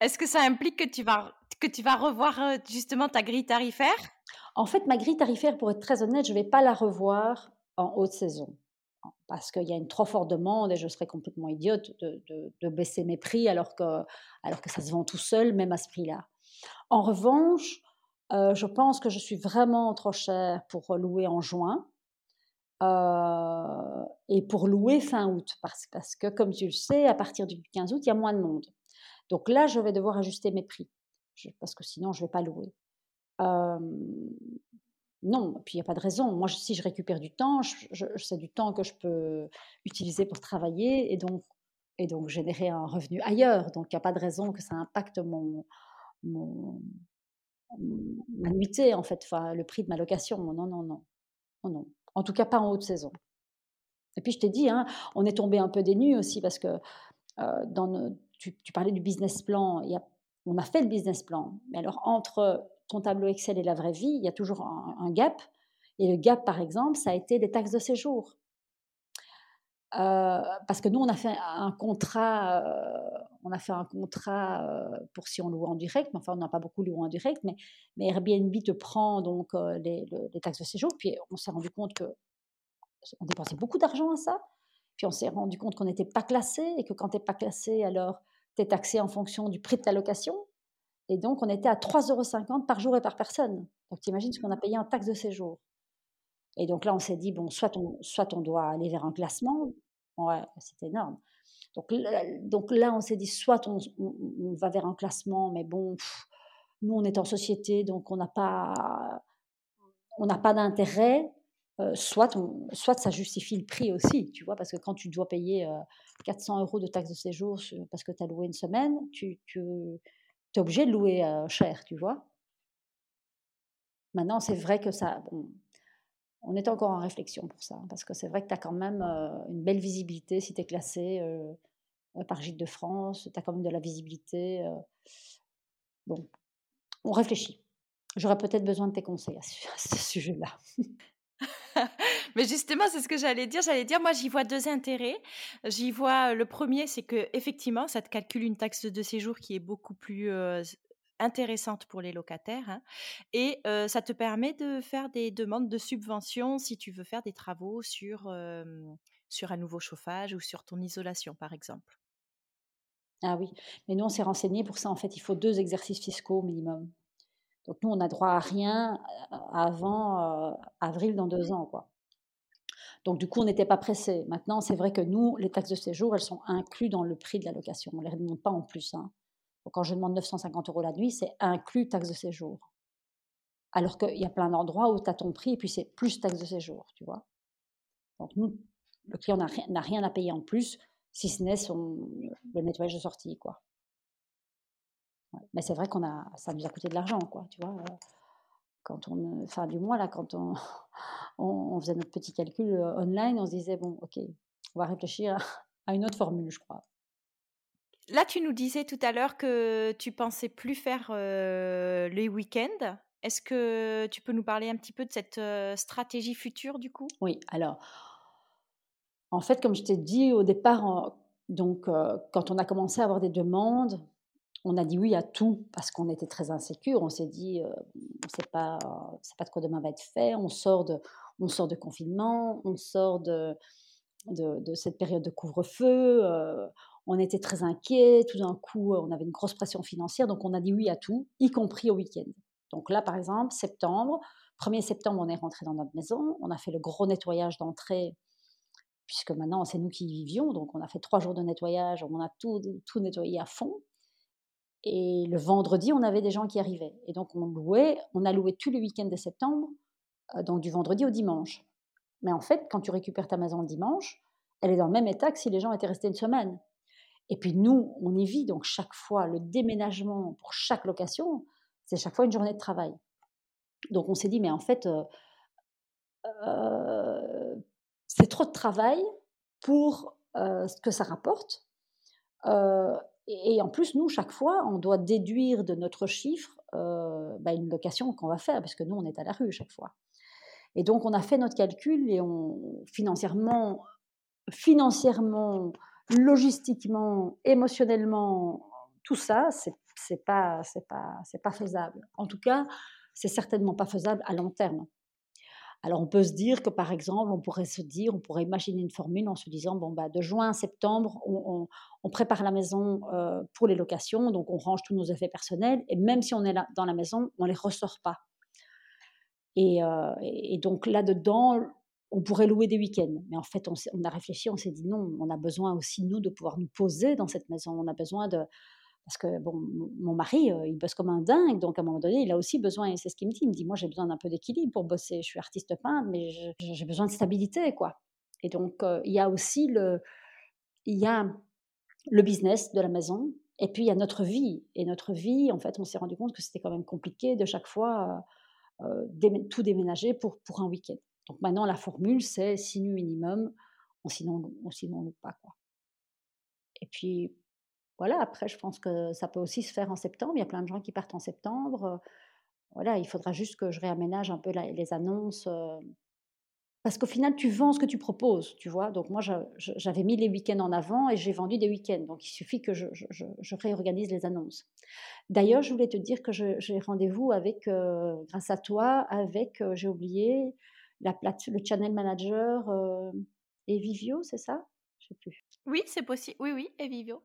Est-ce que ça implique que tu vas, que tu vas revoir euh, justement ta grille tarifaire? En fait, ma grille tarifaire, pour être très honnête, je ne vais pas la revoir en haute saison. Parce qu'il y a une trop forte demande et je serais complètement idiote de, de, baisser mes prix alors que, alors que ça se vend tout seul, même à ce prix-là. En revanche, euh, je pense que je suis vraiment trop chère pour louer en juin. Et pour louer fin août, parce, que comme tu le sais, à partir du 15 août, il y a moins de monde. Donc là, je vais devoir ajuster mes prix, parce que sinon, je ne vais pas louer. Non, puis il n'y a pas de raison. Moi, si je récupère du temps, c'est du temps que je peux utiliser pour travailler et donc, générer un revenu ailleurs. Donc, il n'y a pas de raison que ça impacte mon, mon, ma nuitée, en fait, le prix de ma location. Non, non, non. non, non. En tout cas, pas en haute saison. Et puis, je t'ai dit, hein, on est tombé un peu des aussi parce que euh, dans tu, parlais du business plan. On a fait le business plan. Mais alors, entre ton tableau Excel et la vraie vie, il y a toujours un, gap. Et le gap, par exemple, ça a été les taxes de séjour. Euh, parce que nous, on a fait un contrat, euh, on a fait un contrat pour si on loue en direct, mais enfin, on n'a pas beaucoup loué en direct, mais, mais Airbnb te prend donc les, les, taxes de séjour. Puis on s'est rendu compte que on dépensait beaucoup d'argent à ça. Puis on s'est rendu compte qu'on n'était pas classé et que quand tu n'es pas classé, alors tu es taxé en fonction du prix de ta location. Et donc, on était à 3,50 euros par jour et par personne. Donc, tu imagines ce qu'on a payé en taxe de séjour. Et donc là, on s'est dit, bon, soit on, soit on doit aller vers un classement. Ouais, c'est énorme. Donc, donc là, on s'est dit, soit on, va vers un classement, mais bon, nous, on est en société, donc on n'a pas, pas d'intérêt. Euh, soit, soit ça justifie le prix aussi, tu vois, parce que quand tu dois payer 400 euh, euros de taxe de séjour parce que tu as loué une semaine, tu, tu es obligé de louer euh, cher, tu vois. Maintenant, c'est vrai que ça. On est encore en réflexion pour ça, parce que c'est vrai que tu as quand même une belle visibilité si tu es classé par Gîte de France, tu as quand même de la visibilité. bon, on réfléchit. J'aurais peut-être besoin de tes conseils à ce sujet-là. Mais justement, c'est ce que j'allais dire. J'allais dire, moi, j'y vois deux intérêts. J'y vois le premier, c'est que effectivement, ça te calcule une taxe de séjour qui est beaucoup plus intéressante pour les locataires, hein, et ça te permet de faire des demandes de subvention si tu veux faire des travaux sur sur un nouveau chauffage ou sur ton isolation, par exemple. Ah oui, mais nous, on s'est renseigné pour ça. En fait, il faut deux exercices fiscaux minimum. Donc nous, on n'a droit à rien avant avril dans deux ans. Quoi. Donc du coup, on n'était pas pressé. Maintenant, c'est vrai que nous, les taxes de séjour, elles sont incluses dans le prix de la location. On ne les demande pas en plus. Hein. Quand je demande 950 euros la nuit, c'est inclus taxes de séjour. Alors qu'il y a plein d'endroits où tu as ton prix et puis c'est plus taxes de séjour, tu vois. Donc nous, le client n'a rien, à payer en plus, si ce n'est le nettoyage de sortie, quoi. Mais c'est vrai qu'on a, ça nous a coûté de l'argent, quoi, tu vois. Quand on, fin du mois, là, quand on, on, faisait notre petit calcul online, on se disait, bon, ok, on va réfléchir à une autre formule, je crois. Là, tu nous disais tout à l'heure que tu pensais plus faire les week-ends. Est-ce que tu peux nous parler un petit peu de cette stratégie future, du coup? Oui, alors, en fait, comme je t'ai dit au départ, donc, quand on a commencé à avoir des demandes, on a dit oui à tout parce qu'on était très insécure. On s'est dit, on ne sait pas, pas de quoi demain va être fait. On sort de, on sort de confinement, on sort de, de, cette période de couvre-feu. On était très inquiets. Tout d'un coup, on avait une grosse pression financière. Donc, on a dit oui à tout, y compris au week-end. Donc là, par exemple, septembre, 1er septembre, on est rentré dans notre maison. On a fait le gros nettoyage d'entrée puisque maintenant c'est nous qui y vivions, donc on a fait trois jours de nettoyage, on a tout, tout nettoyé à fond. Et le vendredi, on avait des gens qui arrivaient. Et donc, on louait, on a loué tous les week-ends de septembre, euh, donc du vendredi au dimanche. Mais en fait, quand tu récupères ta maison le dimanche, elle est dans le même état que si les gens étaient restés une semaine. Et puis nous, on y vit, donc chaque fois, le déménagement pour chaque location, c'est chaque fois une journée de travail. Donc on s'est dit, mais en fait, euh, euh, c'est trop de travail pour ce que ça rapporte. Et, en plus, nous, chaque fois, on doit déduire de notre chiffre euh, bah, une location qu'on va faire, parce que nous, on est à la rue chaque fois. Et donc, on a fait notre calcul et on, financièrement, financièrement, logistiquement, émotionnellement, tout ça, c'est c'est pas c'est pas c'est pas faisable. En tout cas, c'est certainement pas faisable à long terme. Alors on peut se dire que par exemple, on pourrait se dire, on pourrait imaginer une formule en se disant, bon, bah, de juin à septembre, on, prépare la maison euh, pour les locations, donc on range tous nos effets personnels, et même si on est là, dans la maison, on les ressort pas. Euh, et, donc là-dedans, on pourrait louer des week-ends. Mais en fait, on, a réfléchi, on s'est dit non, on a besoin aussi, nous, de pouvoir nous poser dans cette maison. On a besoin de, parce que bon, mon mari, euh, il bosse comme un dingue, donc à un moment donné, il a aussi besoin, et c'est ce qu'il me dit, il me dit, moi j'ai besoin d'un peu d'équilibre pour bosser, je suis artiste peintre, mais j'ai besoin de stabilité, quoi. Et donc, euh, il y a aussi le, il y a le business de la maison, et puis il y a notre vie. Et notre vie, en fait, on s'est rendu compte que c'était quand même compliqué de chaque fois euh, tout déménager pour, pour un week-end. Donc maintenant, la formule, c'est six nuits minimum, sinon, sinon pas, quoi. Et puis, voilà, après, je pense que ça peut aussi se faire en septembre. Il y a plein de gens qui partent en septembre. Voilà, il faudra juste que je réaménage un peu les annonces. parce qu'au final, tu vends ce que tu proposes, tu vois. Donc moi, j'avais mis les week-ends en avant et j'ai vendu des week-ends. Donc il suffit que je, réorganise les annonces. D'ailleurs, je voulais te dire que j'ai rendez-vous avec, euh, grâce à toi, avec, euh, j'ai oublié, la plate, le channel manager euh, Evivio, c'est ça? Je sais plus. Oui, c'est possible. Oui, oui, Evivio.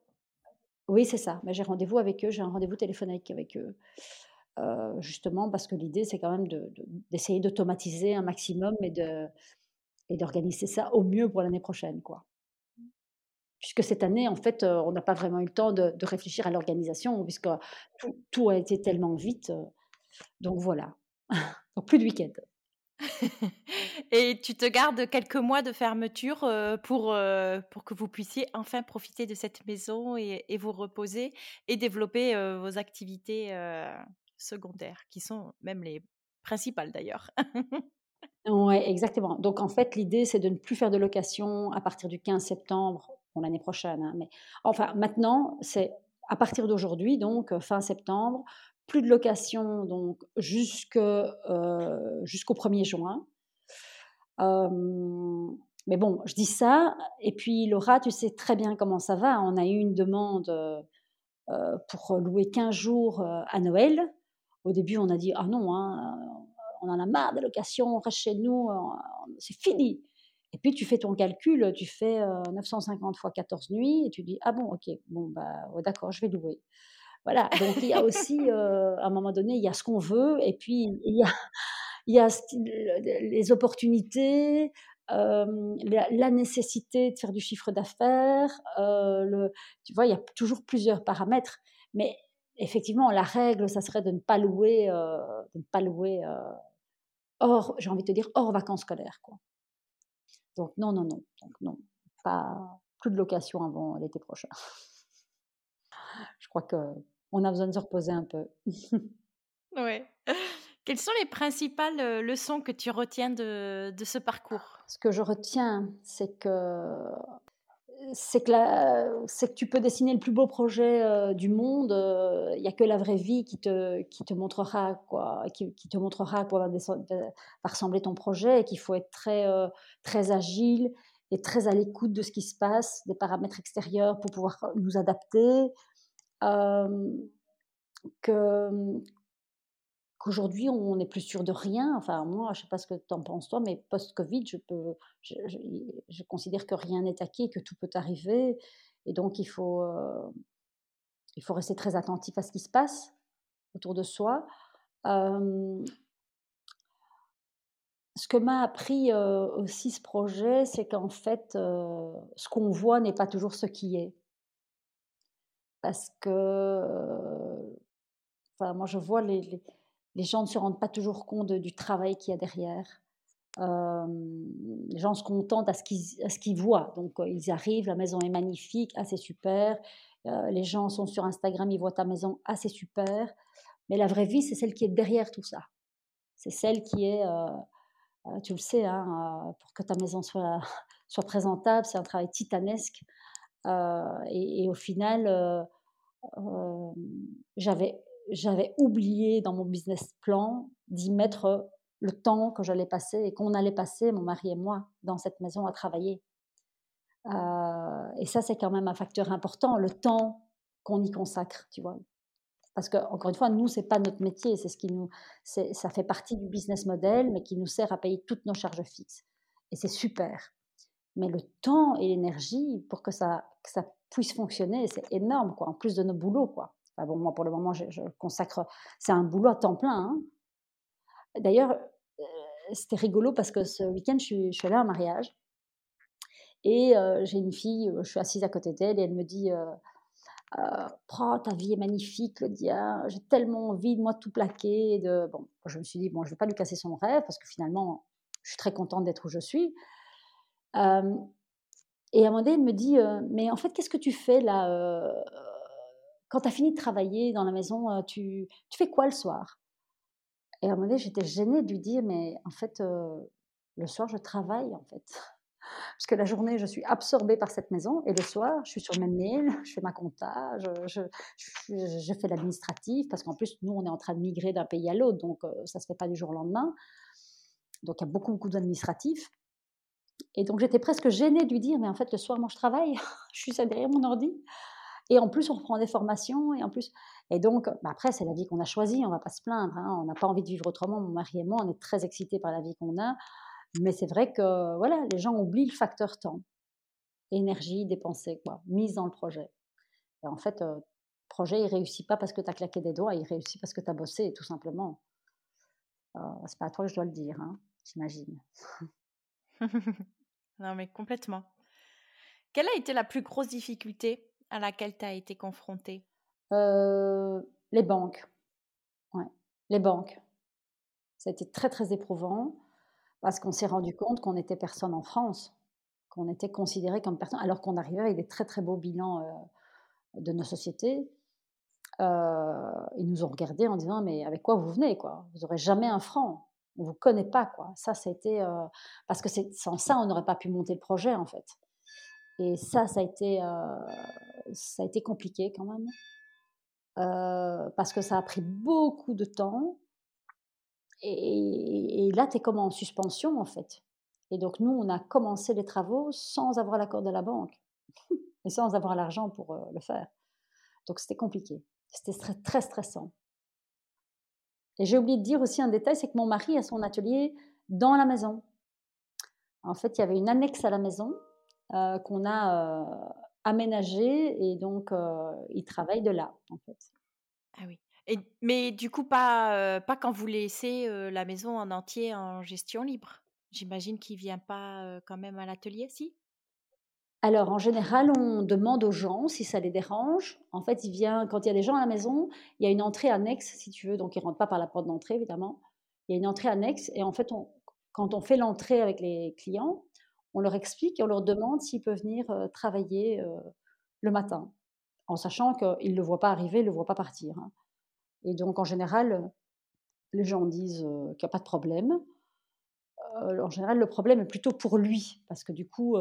Oui, c'est ça. Mais j'ai rendez-vous avec eux. J'ai un rendez-vous téléphonique avec eux. Euh, justement parce que l'idée, c'est quand même d'essayer d'automatiser un maximum et de et d'organiser ça au mieux pour l'année prochaine, quoi. Puisque cette année, en fait, euh, on n'a pas vraiment eu le temps de réfléchir à l'organisation puisque tout a été tellement vite, euh, donc voilà. Donc plus de week-end. Et tu te gardes quelques mois de fermeture, pour, pour que vous puissiez enfin profiter de cette maison et vous reposer et développer, vos activités, secondaires, qui sont même les principales d'ailleurs. Oui, exactement. Donc en fait, l'idée, c'est de ne plus faire de location à partir du 15 septembre, pour l'année prochaine, hein, mais enfin maintenant, c'est à partir d'aujourd'hui, donc fin septembre, plus de location donc euh, jusqu'au 1er juin. mais bon, je dis ça, et puis Laura, tu sais très bien comment ça va. On a eu une demande euh, pour louer 15 jours à Noël. Au début, on a dit Ah non, hein, on en a marre des locations, on reste chez nous, c'est fini. Et puis tu fais ton calcul, tu fais 950 fois 14 nuits, et tu dis Ah bon, ok, bon, bah, d'accord, je vais louer. Voilà, donc il y a aussi, à un moment donné, il y a ce qu'on veut, et puis il y a, les opportunités, la, nécessité de faire du chiffre d'affaires. tu vois, il y a toujours plusieurs paramètres, mais effectivement, la règle, ça serait de ne pas louer, de ne pas louer hors, j'ai envie de te dire, hors vacances scolaires. Donc non, non, non, non, pas plus de location avant l'été prochain. Je crois que on a besoin de se reposer un peu. oui. Quelles sont les principales leçons que tu retiens de, de ce parcours? Ce que je retiens, c'est que c'est que, c'est que tu peux dessiner le plus beau projet du monde. Il n'y a que la vraie vie qui te, qui te montrera quoi, qui, qui te montrera à quoi va, ressembler ton projet et qu'il faut être très, très agile et très à l'écoute de ce qui se passe, des paramètres extérieurs pour pouvoir nous adapter qu'aujourd'hui on n'est plus sûr de rien. Enfin, moi, je sais pas ce que tu en penses toi, mais post-Covid, je considère que rien n'est acquis, que tout peut arriver, et donc il faut, il faut rester très attentif à ce qui se passe autour de soi. ce que m'a appris aussi ce projet, c'est qu'en fait, ce qu'on voit n'est pas toujours ce qui est parce que, enfin, moi je vois les, gens ne se rendent pas toujours compte du travail qu'il y a derrière. les gens se contentent à ce qu'ils voient. Donc ils arrivent, la maison est magnifique, ah c'est super. les gens sont sur Instagram, ils voient ta maison, ah c'est super. Mais la vraie vie, c'est celle qui est derrière tout ça. C'est celle qui est, tu le sais, hein, pour que ta maison soit présentable, c'est un travail titanesque. Et, au final, j'avais, j'avais oublié dans mon business plan d'y mettre le temps que j'allais passer et qu'on allait passer, mon mari et moi, dans cette maison à travailler. et ça, c'est quand même un facteur important, le temps qu'on y consacre, tu vois. Parce que, encore une fois, nous, c'est pas notre métier, c'est ce qui nous, ça fait partie du business model, mais qui nous sert à payer toutes nos charges fixes. Et c'est super. Mais le temps et l'énergie pour que ça, puisse fonctionner, c'est énorme, quoi, en plus de nos boulots. Quoi. bon, moi, pour le moment, je, consacre. C'est un boulot à temps plein. Hein. D'ailleurs, c'était rigolo parce que ce week-end, je suis, allée à un mariage. Et j'ai une fille, je suis assise à côté d'elle, et elle me dit euh, Ta vie est magnifique, Claudia, j'ai tellement envie de moi tout plaquer. Bon, je me suis dit Bon, je ne vais pas lui casser son rêve parce que finalement, je suis très contente d'être où je suis. Et un moment donné, elle me dit Mais en fait, qu'est-ce que tu fais là Quand tu as fini de travailler dans la maison, tu, fais quoi le soir? Et donné, j'étais gênée de lui dire Mais en fait, le soir, je travaille en fait. Parce que la journée, je suis absorbée par cette maison et le soir, je suis sur mes mails, je fais ma compta, je, je, fais l'administratif parce qu'en plus, nous, on est en train de migrer d'un pays à l'autre, donc ça ne se fait pas du jour au lendemain. Donc il y a beaucoup, beaucoup d'administratifs. Et donc j'étais presque gênée de lui dire: «Mais en fait, le soir, moi, je travaille, je suis derrière mon ordi et en plus, on reprend des formations et en plus» et donc bah, après, c'est la vie qu'on a choisie, on va pas se plaindre, hein. On n'a pas envie de vivre autrement, mon mari et moi, on est très excités par la vie qu'on a. Mais c'est vrai que, voilà, les gens oublient le facteur temps. Énergie dépensée, quoi, mise dans le projet et en fait, heu, le projet, il réussit pas parce que tu as claqué des doigts, il réussit parce que tu as bossé, tout simplement. Heu, c'est pas à toi que je dois le dire, hein, j'imagine. Non, mais complètement. Quelle a été la plus grosse difficulté à laquelle tu as été confrontée? Heu, les banques. Ouais, les banques. Ça a été très, très éprouvant parce qu'on s'est rendu compte qu'on était personne en France, qu'on était considérés comme personne alors qu'on arrivait avec des très, très beaux bilans, heu, de nos sociétés. Heu, ils nous ont regardés en disant: «Mais avec quoi vous venez, quoi? Vous aurez jamais un franc, on vous connaît pas, quoi». Ça, été, heu, parce que sans ça, on n'aurait pas pu monter le projet, en fait et ça, ça a été, heu, ça a été compliqué quand même, heu, parce que ça a pris beaucoup de temps et là, tu es comme en suspension, en fait et donc nous, on a commencé les travaux sans avoir l'accord de la banque et sans avoir l'argent pour, heu, le faire. Donc c'était compliqué. C'était très stressant. Et j'ai oublié de dire aussi un détail, c'est que mon mari a son atelier dans la maison. En fait, il y avait une annexe à la maison, heu, qu'on a, heu, aménagée et donc heu, il travaille de là. Ah oui mais du coup pas, pas quand vous laissez, la maison en entier en gestion libre? J'imagine qu'il vient pas, quand même à l'atelier, si? Alors en général, on demande aux gens si ça les dérange. En fait, il vient quand il y a des gens à la maison, il y a une entrée annexe si tu veux, donc ils rentrent pas par la porte d'entrée évidemment. Il y a une entrée annexe et en fait quand on fait l'entrée avec les clients, on leur explique et on leur demande s'ils peuvent venir, heu, travailler, heu, le matin. En sachant qu'ils le voient pas arriver, ils le voient pas partir, hein et donc en général, les gens disent, qu'il y a pas de problème. En général, le problème est plutôt pour lui parce que du coup,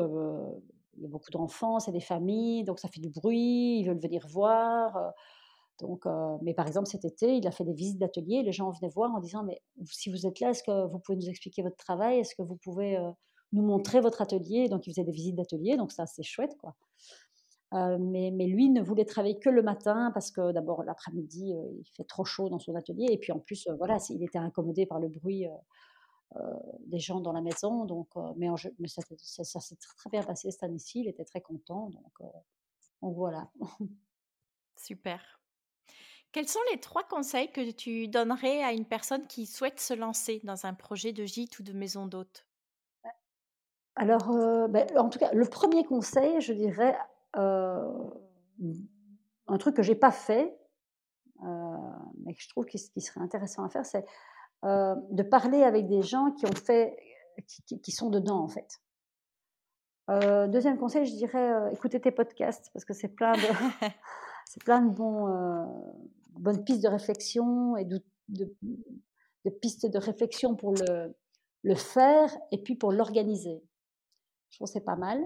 il y a beaucoup d'enfants, c'est des familles, donc ça fait du bruit, ils veulent venir voir, heu, donc heu, mais par exemple cet été, il a fait des visites d'atelier, les gens venaient voir en disant: «Mais si vous êtes là, est-ce que vous pouvez nous expliquer votre travail? Est-ce que vous pouvez, heu, nous montrer votre atelier?» donc il faisait des visites d'atelier, donc ça, c'est chouette, quoi. Mais mais lui ne voulait travailler que le matin parce que d'abord l'après-midi, il fait trop chaud dans son atelier et puis en plus, voilà, s'il était incommodé par le bruit, des gens dans la maison donc heu, mais en mais ça s'est ça ça s'est très, bien passé cette année-ci, il était très content donc heu, donc voilà. Super. Quels sont les 3 conseils que tu donnerais à une personne qui souhaite se lancer dans un projet de gîte ou de maison d'hôte? Alors, beh, en tout cas, le 1er conseil, je dirais, un truc que j'ai pas fait, mais que je trouve qui serait intéressant à faire, c'est, heu, de parler avec des gens qui ont fait qui qui sont dedans, en fait. Heu, 2e conseil, je dirais, heu, écouter tes podcasts parce que c'est plein de c'est plein de bons, heu, bonnes pistes de réflexion et de de de pistes de réflexion pour le le faire et puis pour l'organiser. Je trouve c'est pas mal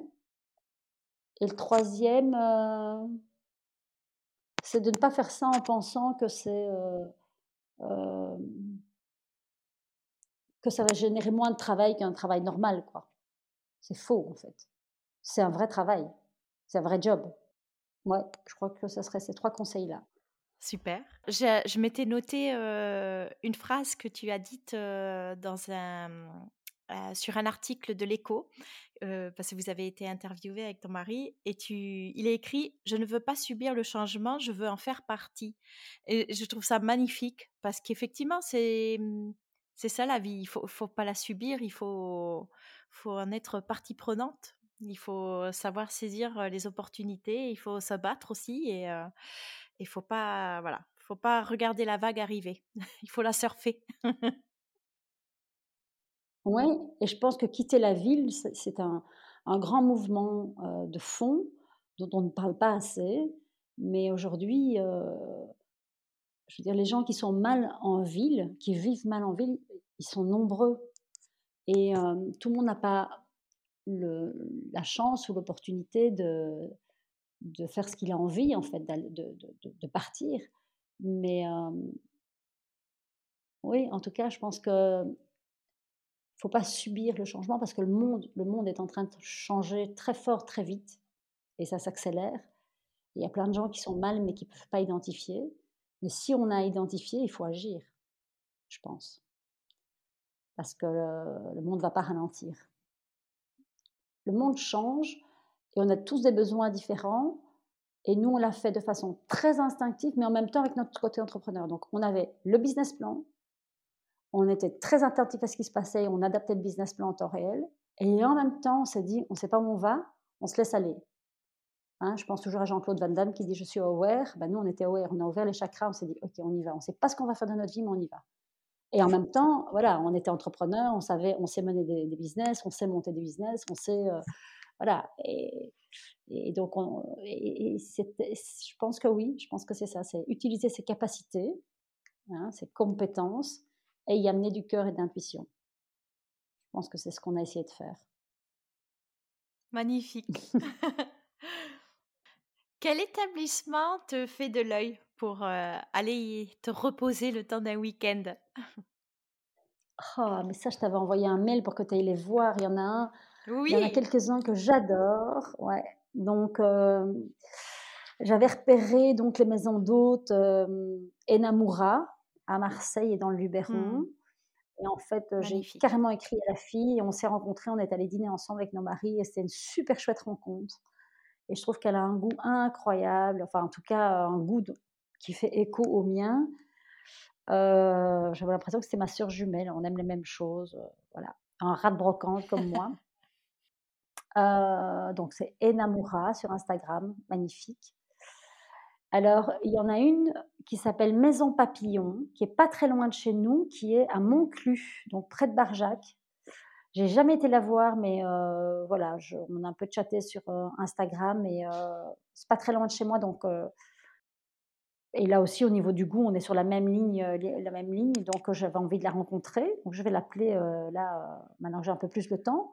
et le 3e, heu c'est de ne pas faire ça en pensant que c'est, que ça va générer moins de travail qu'un travail normal, quoi. C'est faux, en fait. C'est un vrai travail, c'est un vrai job. Ouais, je crois que ça serait ces 3 conseils-là. Super. Je m'étais noté, heu, une phrase que tu as dite, heu, dans un, heu, sur un article de L'Écho, parce que vous avez été interviewée avec ton mari et tu il est écrit: «Je ne veux pas subir le changement, je veux en faire partie» et je trouve ça magnifique parce qu'effectivement, c'est, mmh, c'est ça la vie. Il faut faut pas la subir, il faut en être partie prenante. Il faut savoir saisir, les opportunités, il faut se battre aussi et il faut pas voilà, faut pas regarder la vague arriver. Il faut la surfer. Ouais et je pense que quitter la ville, c'est un grand mouvement, de fond dont on ne parle pas assez, mais aujourd'hui, je veux dire les gens qui sont mal en ville, qui vivent mal en ville, ils sont nombreux et tout le monde n'a pas la chance ou l'opportunité de faire ce qu'il a envie en fait, de partir. Mais oui, en tout cas, je pense que faut pas subir le changement parce que le monde, le monde est en train de changer très fort, très vite, et ça s'accélère. Il y a plein de gens qui sont mal mais qui ne peuvent pas identifier. Mais si on a identifié, il faut agir, je pense. Parce que le, monde ne va pas ralentir. Le monde change et on a tous des besoins différents. Et nous, on l'a fait de façon très instinctive, mais en même temps avec notre côté entrepreneur. Donc, on avait le business plan, on était très attentif à ce qui se passait, on adaptait le business plan en temps réel. Et en même temps, on s'est dit, on ne sait pas où on va, on se laisse aller. Hein, je pense toujours à Jean-Claude Van Damme qui dit Je suis aware. Ben, nous, on était aware, on a ouvert les chakras, on s'est dit Ok, on y va. On ne sait pas ce qu'on va faire de notre vie, mais on y va. Et en même temps, voilà, on était entrepreneur, on savait, on sait mener des, business, on sait monter des business, on sait. Euh, voilà. Et, donc, on, je pense que oui, je pense que c'est ça c'est utiliser ses capacités, hein, ses compétences et y amener du cœur et de l'intuition. Je pense que c'est ce qu'on a essayé de faire. Magnifique. Quel établissement te fait de l'œil pour aller te reposer le temps d'un week-end? Oh, mais ça, je t'avais envoyé un mail pour que tu ailles les voir. Il y en a un, il y en a quelques-uns que j'adore. Ouais. Donc, j'avais repéré donc les maisons d'hôtes Enamura à Marseille et dans le Luberon. Mmh. Et en fait, j'ai carrément écrit à la fille. On s'est rencontrés, on est allé dîner ensemble avec nos maris et c'était une super chouette rencontre. Et je trouve qu'elle a un goût incroyable, enfin en tout cas un goût qui fait écho au mien. Euh, J'avais l'impression que c'est ma sœur jumelle, on aime les mêmes choses, euh, voilà. Un rat de brocante comme moi. Euh, donc c'est Enamura sur Instagram, magnifique. Alors, il y en a une qui s'appelle Maison Papillon, qui est pas très loin de chez nous, qui est à Montclus, donc près de Barjac. J'ai jamais été la voir, mais euh, voilà, on a un peu chatté sur euh, Instagram et euh, c'est pas très loin de chez moi, donc et là aussi au niveau du goût, on est sur la même ligne, la même ligne, donc j'avais envie de la rencontrer, donc je vais l'appeler là maintenant j'ai un peu plus de temps.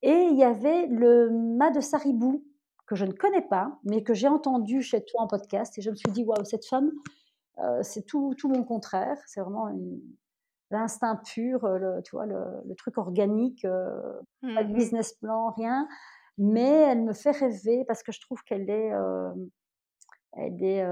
Et il y avait le mât de Saribou que je ne connais pas, mais que j'ai entendu chez toi en podcast et je me suis dit waouh cette femme, c'est tout, tout mon contraire, c'est vraiment une, l'instinct pur, euh, le, tu vois, le, truc organique, euh, pas de mmh business plan, rien. Mais elle me fait rêver parce que je trouve qu'elle est, euh, elle est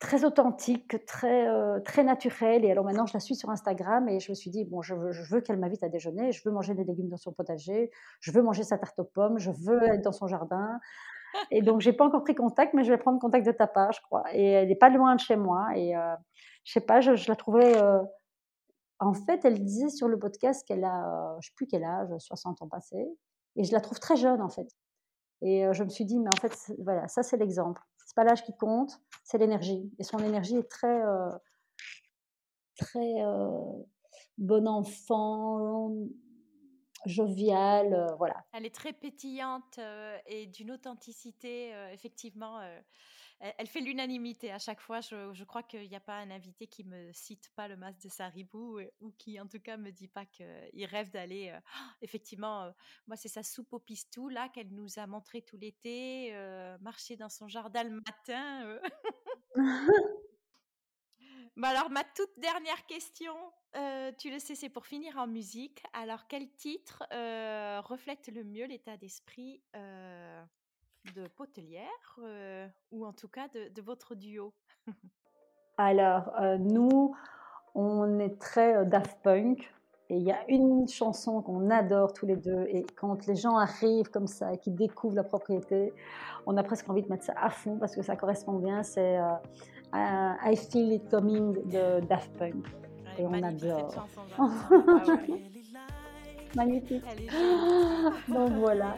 très authentique, très, très naturelle. Et alors maintenant, je la suis sur Instagram et je me suis dit, bon, je veux, je veux qu'elle m'invite à déjeuner, je veux manger des légumes dans son potager, je veux manger sa tarte aux pommes, je veux être dans son jardin. Et donc, j'ai pas encore pris contact, mais je vais prendre contact de ta part, je crois. Et elle n'est pas loin de chez moi. Et je sais pas, je, la trouvais. en fait, elle disait sur le podcast qu'elle a, je sais plus quel âge, 60 ans passés, et je la trouve très jeune en fait. Et je me suis dit, mais en fait, voilà, ça c'est l'exemple. C'est pas l'âge qui compte, c'est l'énergie. Et son énergie est très, très bon enfant, joviale, voilà. Elle est très pétillante et d'une authenticité, effectivement elle, fait l'unanimité à chaque fois. Je, crois qu'il n'y a pas un invité qui me cite pas le masque de Saribou euh, ou qui, en tout cas, me dit pas qu'il rêve d'aller. Euh, effectivement, euh, moi, c'est sa soupe au pistou là qu'elle nous a montré tout l'été, marcher dans son jardin le matin. Bah, alors, ma toute dernière question, tu le sais, c'est pour finir en musique. Alors, quel titre reflète le mieux l'état d'esprit de Potelière euh, ou en tout cas de, votre duo? Alors, euh, nous, on est très euh, Daft Punk. Et il y a une chanson qu'on adore tous les deux. Et quand les gens arrivent comme ça et qu'ils découvrent la propriété, on a presque envie de mettre ça à fond parce que ça correspond bien. C'est I Feel It Coming de Daft Punk. et on adore. Magnifique. Donc voilà.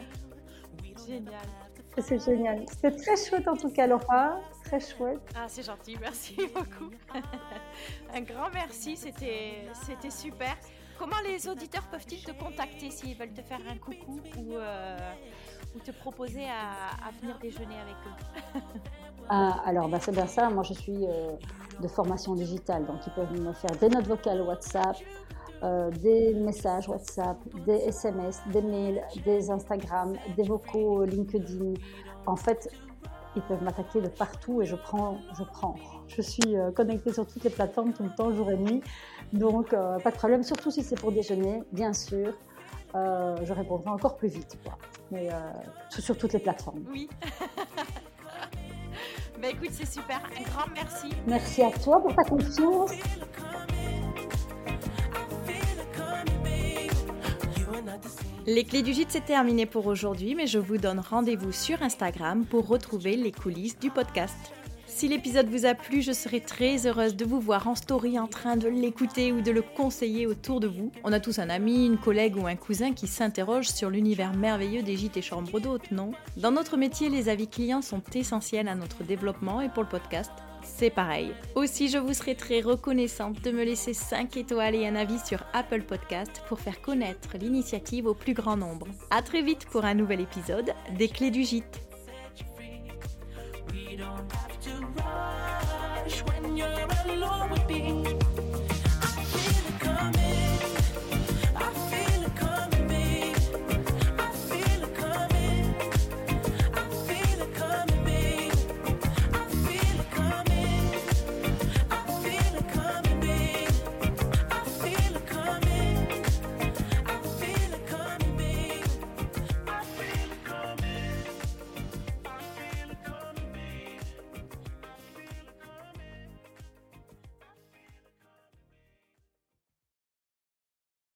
Génial. C'est génial. C'était très chouette en tout cas, Laura. Très chouette. Ah, c'est gentil, merci beaucoup. Un grand merci, c'était super. Comment les auditeurs peuvent-ils te contacter s'ils veulent te faire un coucou ou, euh, ou te proposer à, venir déjeuner avec eux? Ah, Alors, bah, c'est bien ça. Moi, je suis euh, de formation digitale, donc ils peuvent me faire des notes vocales WhatsApp, euh, des messages WhatsApp, des SMS, des mails, des Instagram, des vocaux LinkedIn. En fait, ils peuvent m'attaquer de partout et je prends, je prends. Je suis euh, connectée sur toutes les plateformes tout le temps, jour et nuit. Donc, pas de problème, surtout si c'est pour déjeuner, bien sûr. je répondrai encore plus vite, quoi. Mais sur toutes les plateformes. Oui. bah écoute, c'est super. Un grand merci. Merci à toi pour ta confiance. Les clés du gîte, c'est terminé pour aujourd'hui, mais je vous donne rendez-vous sur Instagram pour retrouver les coulisses du podcast. Si l'épisode vous a plu, je serai très heureuse de vous voir en story en train de l'écouter ou de le conseiller autour de vous. On a tous un ami, une collègue ou un cousin qui s'interroge sur l'univers merveilleux des gîtes et chambres d'hôtes, non? Dans notre métier, les avis clients sont essentiels à notre développement et pour le podcast, c'est pareil. Aussi, je vous serai très reconnaissante de me laisser 5 étoiles et un avis sur Apple Podcast pour faire connaître l'initiative au plus grand nombre. A très vite pour un nouvel épisode des Clés du Gîte.